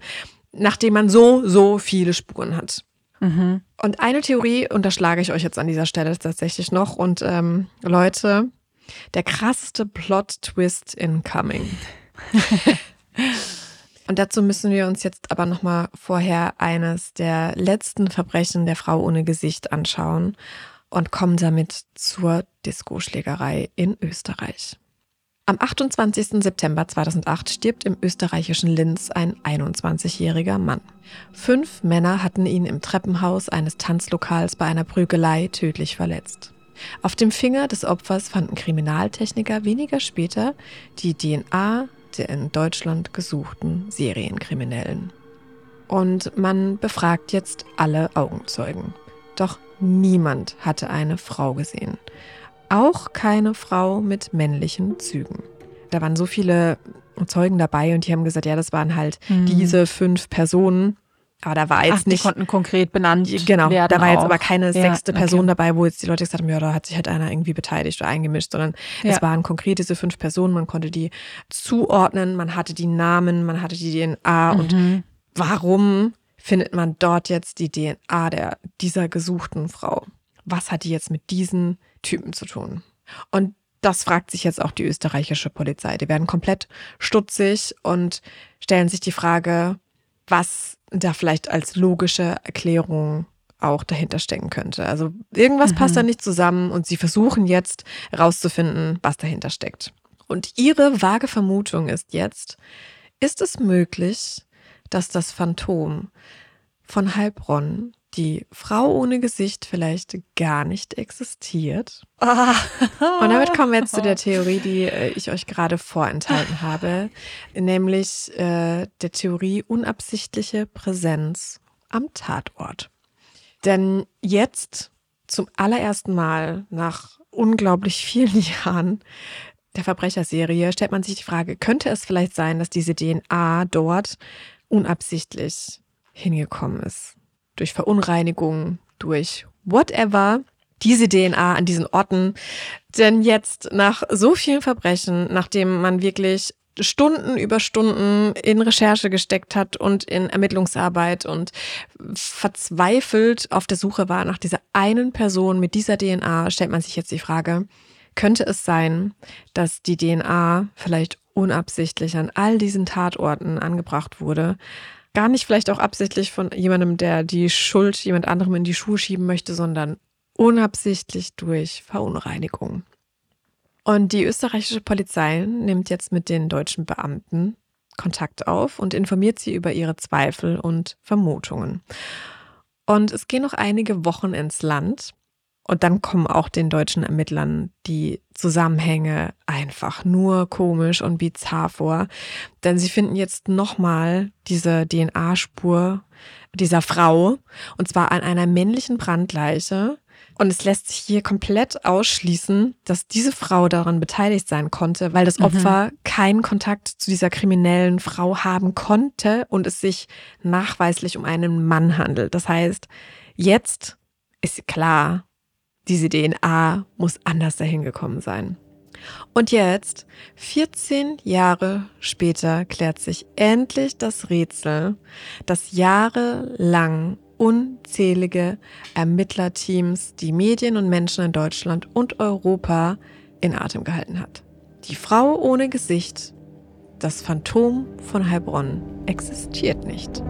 nachdem man so, so viele Spuren hat. Mhm. Und eine Theorie unterschlage ich euch jetzt an dieser Stelle tatsächlich noch. Und ähm, Leute, der krasseste Plot-Twist incoming. Und dazu müssen wir uns jetzt aber nochmal vorher eines der letzten Verbrechen der Frau ohne Gesicht anschauen und kommen damit zur Diskoschlägerei in Österreich. Am 28. September 2008 stirbt im österreichischen Linz ein 21-jähriger Mann. Fünf Männer hatten ihn im Treppenhaus eines Tanzlokals bei einer Prügelei tödlich verletzt. Auf dem Finger des Opfers fanden Kriminaltechniker weniger später die DNA der in Deutschland gesuchten Serienkriminellen. Und man befragt jetzt alle Augenzeugen. Doch niemand hatte eine Frau gesehen. Auch keine Frau mit männlichen Zügen. Da waren so viele Zeugen dabei und die haben gesagt, ja, das waren halt Mhm. diese fünf Personen. Aber da war jetzt Ach, die nicht. konnten konkret benannt Genau, werden. da war jetzt auch. aber keine Ja, sechste okay. Person dabei, wo jetzt die Leute gesagt haben, ja, da hat sich halt einer irgendwie beteiligt oder eingemischt, sondern es Ja. waren konkret diese fünf Personen, man konnte die zuordnen, man hatte die Namen, man hatte die DNA und Mhm. warum findet man dort jetzt die DNA der, dieser gesuchten Frau? Was hat die jetzt mit diesen Typen zu tun? Und das fragt sich jetzt auch die österreichische Polizei. Die werden komplett stutzig und stellen sich die Frage, was da vielleicht als logische Erklärung auch dahinter stecken könnte. Also irgendwas Mhm. passt da nicht zusammen und sie versuchen jetzt herauszufinden, was dahinter steckt. Und ihre vage Vermutung ist jetzt, ist es möglich, dass das Phantom von Heilbronn, die Frau ohne Gesicht, vielleicht gar nicht existiert? Ah. Und damit kommen wir jetzt zu der Theorie, die äh, ich euch gerade vorenthalten habe, nämlich äh, der Theorie unabsichtliche Präsenz am Tatort. Denn jetzt zum allerersten Mal nach unglaublich vielen Jahren der Verbrecherserie stellt man sich die Frage, könnte es vielleicht sein, dass diese DNA dort unabsichtlich hingekommen ist? Durch Verunreinigung, durch whatever diese DNA an diesen Orten. Denn jetzt nach so vielen Verbrechen, nachdem man wirklich Stunden über Stunden in Recherche gesteckt hat und in Ermittlungsarbeit und verzweifelt auf der Suche war nach dieser einen Person mit dieser DNA, stellt man sich jetzt die Frage, könnte es sein, dass die DNA vielleicht unabsichtlich an all diesen Tatorten angebracht wurde? Gar nicht vielleicht auch absichtlich von jemandem, der die Schuld jemand anderem in die Schuhe schieben möchte, sondern unabsichtlich durch Verunreinigung. Und die österreichische Polizei nimmt jetzt mit den deutschen Beamten Kontakt auf und informiert sie über ihre Zweifel und Vermutungen. Und es gehen noch einige Wochen ins Land. Und dann kommen auch den deutschen Ermittlern die Zusammenhänge einfach nur komisch und bizarr vor. Denn sie finden jetzt nochmal diese DNA-Spur dieser Frau. Und zwar an einer männlichen Brandleiche, und es lässt sich hier komplett ausschließen, dass diese Frau daran beteiligt sein konnte, weil das mhm. Opfer mhm. keinen Kontakt zu dieser kriminellen Frau haben konnte und es sich nachweislich um einen Mann handelt. Das heißt, jetzt ist klar, diese DNA muss anders dahin gekommen sein. Und jetzt, 14 Jahre später, klärt sich endlich das Rätsel, das jahrelang unzählige Ermittlerteams, die Medien und Menschen in Deutschland und Europa in Atem gehalten hat. Die Frau ohne Gesicht, das Phantom von Heilbronn, existiert nicht.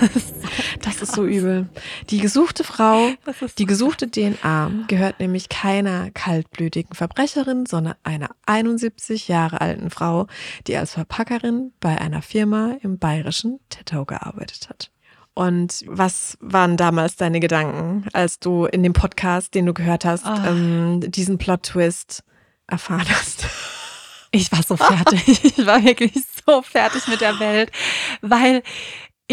Das ist, so, das ist so übel. Die gesuchte Frau, die gesuchte DNA gehört nämlich keiner kaltblütigen Verbrecherin, sondern einer 71 Jahre alten Frau, die als Verpackerin bei einer Firma im bayerischen Tettau gearbeitet hat. Und was waren damals deine Gedanken, als du in dem Podcast, den du gehört hast, oh. ähm, diesen Plot-Twist erfahren hast? Ich war so fertig. Ich war wirklich so fertig mit der Welt, weil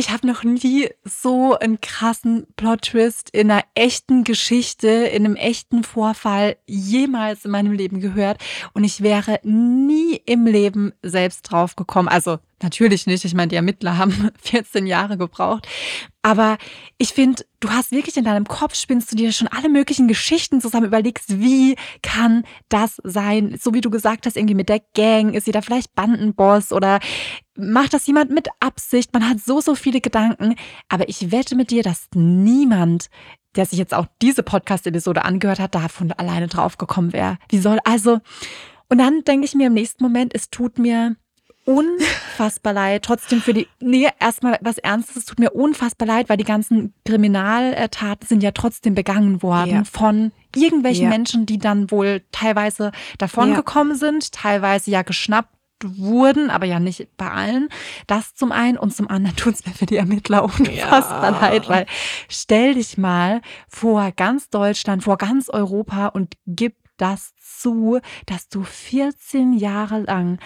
ich habe noch nie so einen krassen Plot-Twist in einer echten Geschichte, in einem echten Vorfall jemals in meinem Leben gehört. Und ich wäre nie im Leben selbst drauf gekommen. Also Natürlich nicht. Ich meine, die Ermittler haben 14 Jahre gebraucht. Aber ich finde, du hast wirklich in deinem Kopf spinnst du dir schon alle möglichen Geschichten zusammen, überlegst, wie kann das sein? So wie du gesagt hast, irgendwie mit der Gang, ist sie da vielleicht Bandenboss oder macht das jemand mit Absicht? Man hat so, so viele Gedanken. Aber ich wette mit dir, dass niemand der sich jetzt auch diese Podcast-Episode angehört hat, davon alleine drauf gekommen wäre. Wie soll also? Und dann denke ich mir im nächsten Moment, es tut mir unfassbar leid. Trotzdem für die, nee, erstmal was Ernstes, es tut mir unfassbar leid, weil die ganzen Kriminaltaten sind ja trotzdem begangen worden ja. von irgendwelchen ja. Menschen, die dann wohl teilweise davongekommen ja. sind, teilweise ja geschnappt wurden, aber ja nicht bei allen. Das zum einen und zum anderen tut es mir für die Ermittler unfassbar ja. leid, weil stell dich mal vor ganz Deutschland, vor ganz Europa und gib das zu, dass du 14 Jahre lang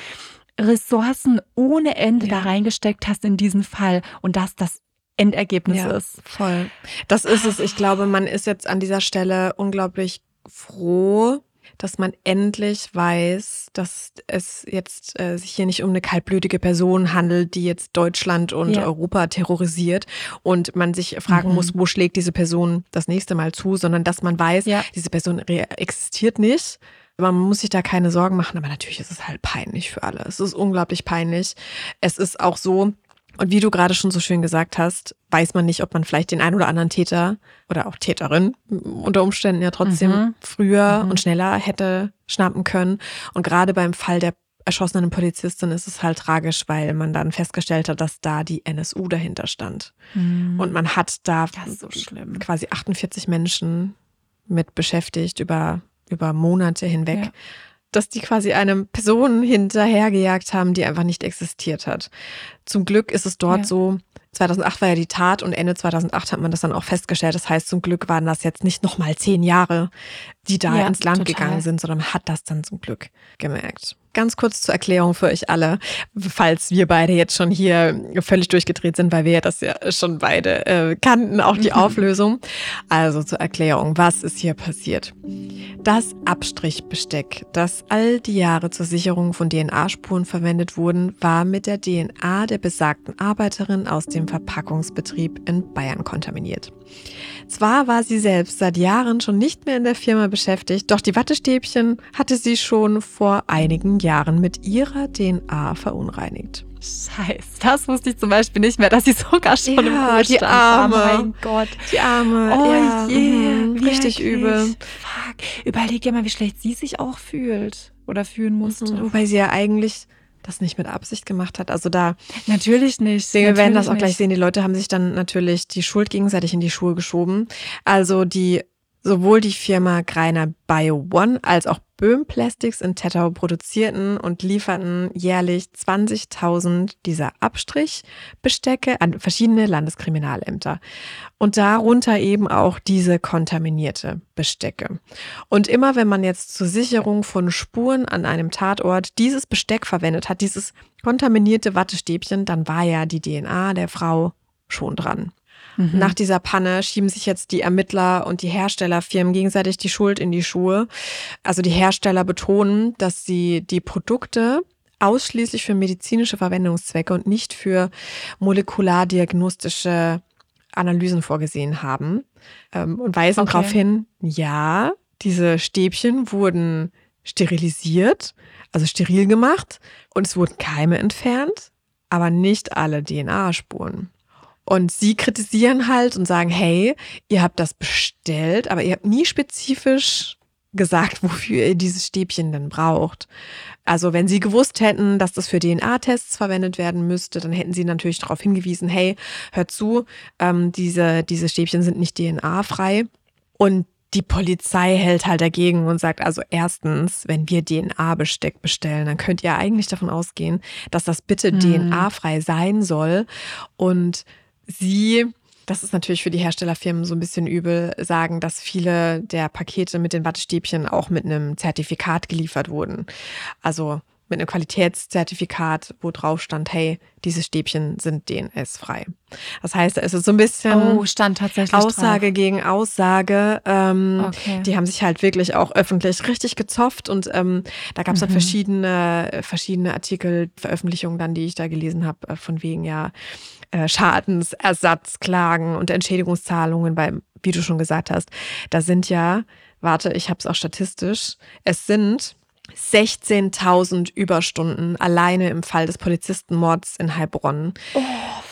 Ressourcen ohne Ende ja. da reingesteckt hast in diesen Fall und dass das Endergebnis ja, ist. Voll. Das ist es. Ich glaube, man ist jetzt an dieser Stelle unglaublich froh, dass man endlich weiß, dass es jetzt äh, sich hier nicht um eine kaltblütige Person handelt, die jetzt Deutschland und ja. Europa terrorisiert und man sich fragen mhm. muss, wo schlägt diese Person das nächste Mal zu, sondern dass man weiß, ja. diese Person existiert nicht man muss sich da keine Sorgen machen, aber natürlich ist es halt peinlich für alle. Es ist unglaublich peinlich. Es ist auch so, und wie du gerade schon so schön gesagt hast, weiß man nicht, ob man vielleicht den einen oder anderen Täter oder auch Täterin unter Umständen ja trotzdem mhm. früher mhm. und schneller hätte schnappen können. Und gerade beim Fall der erschossenen Polizistin ist es halt tragisch, weil man dann festgestellt hat, dass da die NSU dahinter stand. Mhm. Und man hat da so quasi 48 Menschen mit beschäftigt über über Monate hinweg, ja. dass die quasi eine Person hinterhergejagt haben, die einfach nicht existiert hat. Zum Glück ist es dort ja. so, 2008 war ja die Tat und Ende 2008 hat man das dann auch festgestellt. Das heißt, zum Glück waren das jetzt nicht nochmal zehn Jahre, die da ja, ins Land total. gegangen sind, sondern man hat das dann zum Glück gemerkt. Ganz kurz zur Erklärung für euch alle, falls wir beide jetzt schon hier völlig durchgedreht sind, weil wir ja das ja schon beide äh, kannten, auch die. Auflösung. Also zur Erklärung, was ist hier passiert? Das Abstrichbesteck, das all die Jahre zur Sicherung von DNA-Spuren verwendet wurden, war mit der DNA der besagten Arbeiterin aus dem Verpackungsbetrieb in Bayern kontaminiert. Zwar war sie selbst seit Jahren schon nicht mehr in der Firma beschäftigt, doch die Wattestäbchen hatte sie schon vor einigen Jahren mit ihrer DNA verunreinigt. Scheiße, das wusste ich zum Beispiel nicht mehr, dass sie sogar schon Ja, im Ruhestand die Arme. war. Mein Gott. Die Arme, Oh ja, je, mhm, richtig übel. Fuck. Überleg dir mal, wie schlecht sie sich auch fühlt oder fühlen musste. Mhm, Wobei sie ja eigentlich das nicht mit Absicht gemacht hat. Also da, Natürlich nicht. wir werden das auch natürlich gleich nicht. sehen. Die Leute haben sich dann natürlich die Schuld gegenseitig in die Schuhe geschoben. Also die sowohl die Firma Greiner Bio One als auch Böhm Plastics in Tettau produzierten und lieferten jährlich 20.000 dieser Abstrichbestecke an verschiedene Landeskriminalämter. Und darunter eben auch diese kontaminierte Bestecke. Und immer wenn man jetzt zur Sicherung von Spuren an einem Tatort dieses Besteck verwendet hat, dieses kontaminierte Wattestäbchen, dann war ja die DNA der Frau schon dran. Mhm. Nach dieser Panne schieben sich jetzt die Ermittler und die Herstellerfirmen gegenseitig die Schuld in die Schuhe. Also die Hersteller betonen, dass sie die Produkte ausschließlich für medizinische Verwendungszwecke und nicht für molekulardiagnostische Analysen vorgesehen haben ähm, und weisen Okay. darauf hin, ja, diese Stäbchen wurden sterilisiert, also steril gemacht und es wurden Keime entfernt, aber nicht alle DNA-Spuren. Und sie kritisieren halt und sagen, hey, ihr habt das bestellt, aber ihr habt nie spezifisch gesagt, wofür ihr dieses Stäbchen denn braucht. Also wenn sie gewusst hätten, dass das für DNA-Tests verwendet werden müsste, dann hätten sie natürlich darauf hingewiesen, hey, hört zu, ähm, diese, diese Stäbchen sind nicht DNA-frei. Und die Polizei hält halt dagegen und sagt also erstens, wenn wir DNA-Besteck bestellen, dann könnt ihr eigentlich davon ausgehen, dass das bitte Hm. DNA-frei sein soll. Und sie, das ist natürlich für die Herstellerfirmen so ein bisschen übel, sagen, dass viele der Pakete mit den Wattestäbchen auch mit einem Zertifikat geliefert wurden. Also mit einem Qualitätszertifikat, wo drauf stand, hey, diese Stäbchen sind DNS-frei. Das heißt, es ist so ein bisschen Oh, stand tatsächlich Aussage gegen Aussage. Ähm, drauf. Okay. Die haben sich halt wirklich auch öffentlich richtig gezopft und ähm, da gab es dann Mhm. verschiedene, verschiedene Artikel, Veröffentlichungen dann, die ich da gelesen habe, äh, von wegen ja äh, Schadensersatzklagen und Entschädigungszahlungen, weil, wie du schon gesagt hast, da sind ja, warte, ich habe es auch statistisch, es sind 16.000 Überstunden alleine im Fall des Polizistenmords in Heilbronn Oh,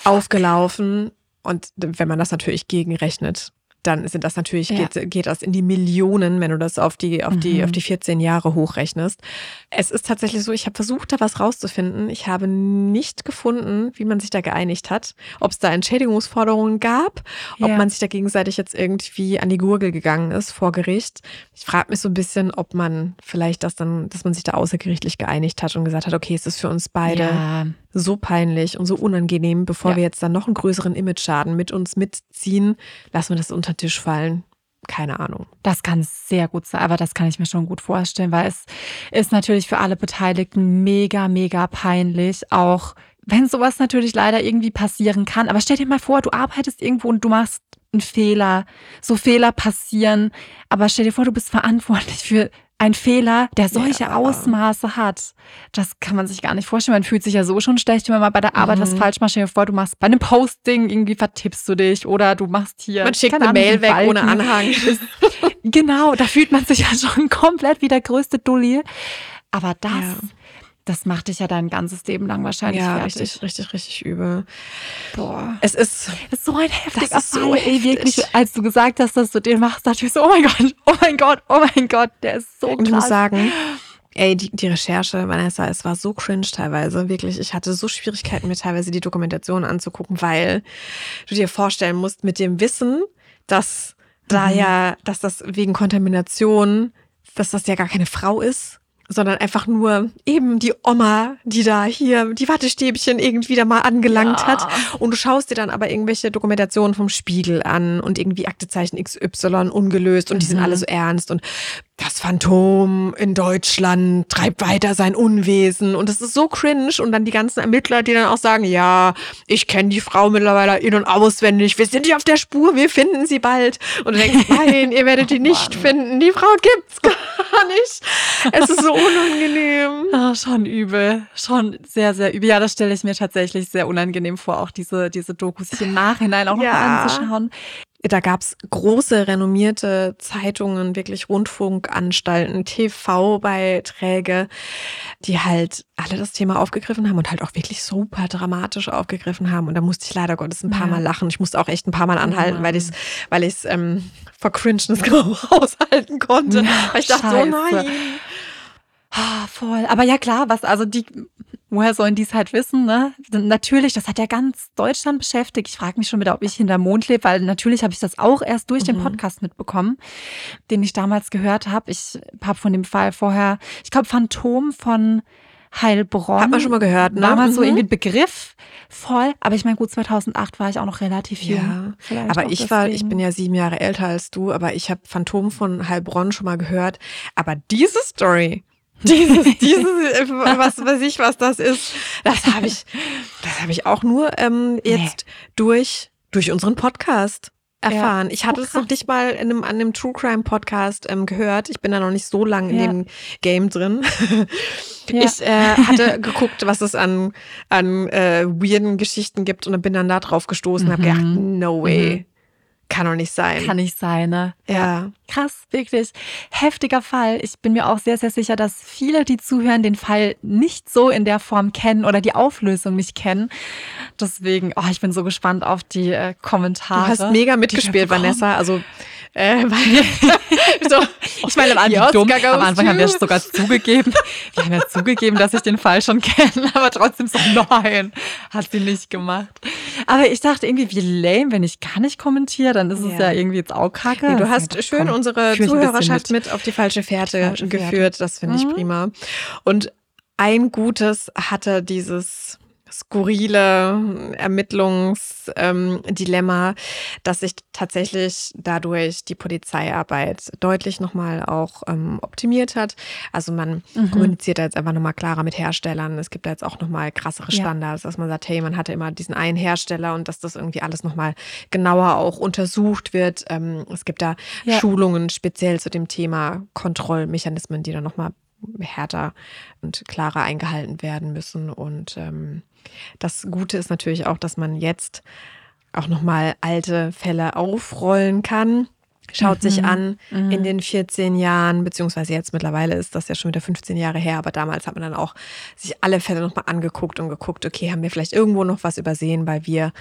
aufgelaufen. Und wenn man das natürlich gegenrechnet, dann sind das natürlich, Ja. geht, geht das in die Millionen, wenn du das auf die, auf die, Mhm. auf die 14 Jahre hochrechnest. Es ist tatsächlich so, ich habe versucht, da was rauszufinden. Ich habe nicht gefunden, wie man sich da geeinigt hat, ob es da Entschädigungsforderungen gab, ob Ja. man sich da gegenseitig jetzt irgendwie an die Gurgel gegangen ist vor Gericht. Ich frage mich so ein bisschen, ob man vielleicht das dann, dass man sich da außergerichtlich geeinigt hat und gesagt hat, okay, es ist für uns beide Ja. so peinlich und so unangenehm, bevor wir jetzt dann noch einen größeren Image-Schaden mit uns mitziehen, lassen wir das unter den Tisch fallen. Keine Ahnung. Das kann sehr gut sein, aber das kann ich mir schon gut vorstellen, weil es ist natürlich für alle Beteiligten mega, mega peinlich. Auch wenn sowas natürlich leider irgendwie passieren kann. Aber stell dir mal vor, du arbeitest irgendwo und du machst einen Fehler. So Fehler passieren. Aber stell dir vor, du bist verantwortlich für einen Fehler, der solche Ja. Ausmaße hat. Das kann man sich gar nicht vorstellen. Man fühlt sich ja so schon schlecht, wenn man mal bei der Arbeit Mhm. was falsch macht. Stell dir vor, du machst bei einem Posting irgendwie vertippst du dich oder du machst hier. Man schickt eine Ahnung, Mail weg einen ohne Balken. Anhang. Genau, da fühlt man sich ja schon komplett wie der größte Dulli. Aber das, Ja. Das macht dich ja dein ganzes Leben lang wahrscheinlich ja, fertig. richtig, richtig, richtig übel. Boah. Es ist, Das ist so ein heftiger ist so Fall, ey, wirklich. Als du gesagt hast, dass du den machst, dachte ich so, oh mein Gott, oh mein Gott, oh mein Gott, der ist so ich muss krass. sagen, ey, die, die Recherche, Vanessa, es war so cringe teilweise. Wirklich, ich hatte so Schwierigkeiten, mir teilweise die Dokumentation anzugucken, weil du dir vorstellen musst, mit dem Wissen, dass da Mhm. ja, dass das wegen Kontamination, dass das ja gar keine Frau ist, sondern einfach nur eben die Oma, die da hier die Wattestäbchen irgendwie da mal angelangt Ja. hat. Und du schaust dir dann aber irgendwelche Dokumentationen vom Spiegel an und irgendwie Aktezeichen XY ungelöst und die sind Mhm. alle so ernst und das Phantom in Deutschland treibt weiter sein Unwesen und das ist so cringe und dann die ganzen Ermittler, die dann auch sagen, ja, ich kenne die Frau mittlerweile in- und auswendig, wir sind ja auf der Spur, wir finden sie bald und du denkst, nein, ihr werdet die nicht Mann. finden, die Frau gibt's gar nicht. Es ist so unangenehm. Ah, schon übel. Schon sehr, sehr übel. Ja, das stelle ich mir tatsächlich sehr unangenehm vor, auch diese, diese Dokus sich im Nachhinein auch noch Ja. mal anzuschauen. Da gab es große, renommierte Zeitungen, wirklich Rundfunkanstalten, TV-Beiträge, die halt alle das Thema aufgegriffen haben und halt auch wirklich super dramatisch aufgegriffen haben. Und da musste ich leider Gottes ein paar ja. Mal lachen. Ich musste auch echt ein paar Mal anhalten, ja. weil ich es weil ich's, ähm, vor Cringeness kaum aushalten konnte. Ja, weil ich dachte Scheiße. so, nein. Ah, voll. Aber ja klar, was, also die, woher sollen die es halt wissen, ne? Natürlich, das hat ja ganz Deutschland beschäftigt. Ich frage mich schon wieder, ob ich hinter Mond lebe, weil natürlich habe ich das auch erst durch mhm. den Podcast mitbekommen, den ich damals gehört habe. Ich habe von dem Fall vorher, ich glaube, Phantom von Heilbronn. Hat man schon mal gehört, ne? War mal mhm. so irgendwie ein Begriff voll. Aber ich meine, gut, 2008 war ich auch noch relativ jung. Ja, aber ich deswegen. war, ich bin ja sieben Jahre älter als du, aber ich habe Phantom von Heilbronn schon mal gehört. Aber diese Story, dieses, dieses, was weiß ich, was das ist, das habe ich, das habe ich auch nur ähm, jetzt nee. durch, durch unseren Podcast erfahren. Ja, ich hatte es noch nicht mal in einem, an einem True Crime Podcast ähm, gehört. Ich bin da noch nicht so lange in ja. dem Game drin. ja. Ich äh, hatte geguckt, was es an, an äh, weirden Geschichten gibt und bin dann da drauf gestoßen und mhm. habe gedacht, no way. Mhm. Kann doch nicht sein. Kann nicht sein, ne? Ja. Krass, wirklich. Heftiger Fall. Ich bin mir auch sehr, sehr sicher, dass viele, die zuhören, den Fall nicht so in der Form kennen oder die Auflösung nicht kennen. Deswegen, oh, ich bin so gespannt auf die äh, Kommentare. Du hast mega mitgespielt, Vanessa. Also äh, weil, so, ich meine, am Anfang, dumm. am Anfang haben wir sogar zugegeben, wir haben ja zugegeben, dass ich den Fall schon kenne, aber trotzdem so, nein, hat sie nicht gemacht. Aber ich dachte irgendwie, wie lame, wenn ich gar nicht kommentiere, dann ist es ja, irgendwie jetzt auch kacke. Ja, du hast ja, schön komm, unsere Zuhörerschaft mit. mit. auf die falsche Fährte falsche geführt, das finde ich mhm. prima. Und ein Gutes hatte dieses skurrile Ermittlungsdilemma, ähm, dass sich tatsächlich dadurch die Polizeiarbeit deutlich nochmal auch ähm, optimiert hat. Also man mhm. kommuniziert da jetzt einfach nochmal klarer mit Herstellern. Es gibt da jetzt auch nochmal krassere Standards, ja. dass man sagt, hey, man hatte immer diesen einen Hersteller und dass das irgendwie alles nochmal genauer auch untersucht wird. Ähm, es gibt da ja. Schulungen speziell zu dem Thema Kontrollmechanismen, die dann nochmal härter und klarer eingehalten werden müssen. Und ähm, das Gute ist natürlich auch, dass man jetzt auch nochmal alte Fälle aufrollen kann. Schaut mhm. sich an mhm. in den 14 Jahren, beziehungsweise jetzt mittlerweile ist das ja schon wieder 15 Jahre her, aber damals hat man dann auch sich alle Fälle nochmal angeguckt und geguckt, okay, haben wir vielleicht irgendwo noch was übersehen, weil wir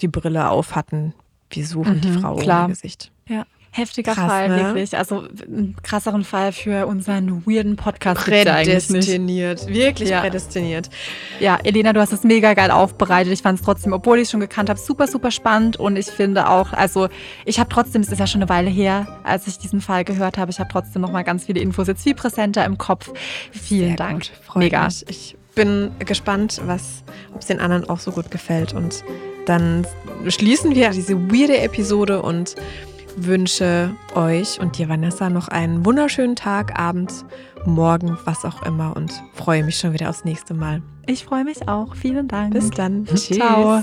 die Brille auf hatten. Wir suchen mhm, die Frau ohne Gesicht. Ja. Heftiger Krass, Fall, ne? wirklich. Also einen krasseren Fall für unseren weirden Podcast. Prädestiniert, wirklich ja. prädestiniert. Ja, Elena, du hast es mega geil aufbereitet. Ich fand es trotzdem, obwohl ich es schon gekannt habe, super, super spannend. Und ich finde auch, also ich habe trotzdem, es ist ja schon eine Weile her, als ich diesen Fall gehört habe, ich habe trotzdem noch mal ganz viele Infos jetzt viel präsenter im Kopf. Vielen Sehr Dank. Gut, mega. Mich. Ich bin gespannt, was, ob es den anderen auch so gut gefällt. Und dann schließen wir diese weirde Episode und wünsche euch und dir, Vanessa, noch einen wunderschönen Tag, Abend, Morgen, was auch immer und freue mich schon wieder aufs nächste Mal. Ich freue mich auch. Vielen Dank. Bis dann. Tschüss. Ciao.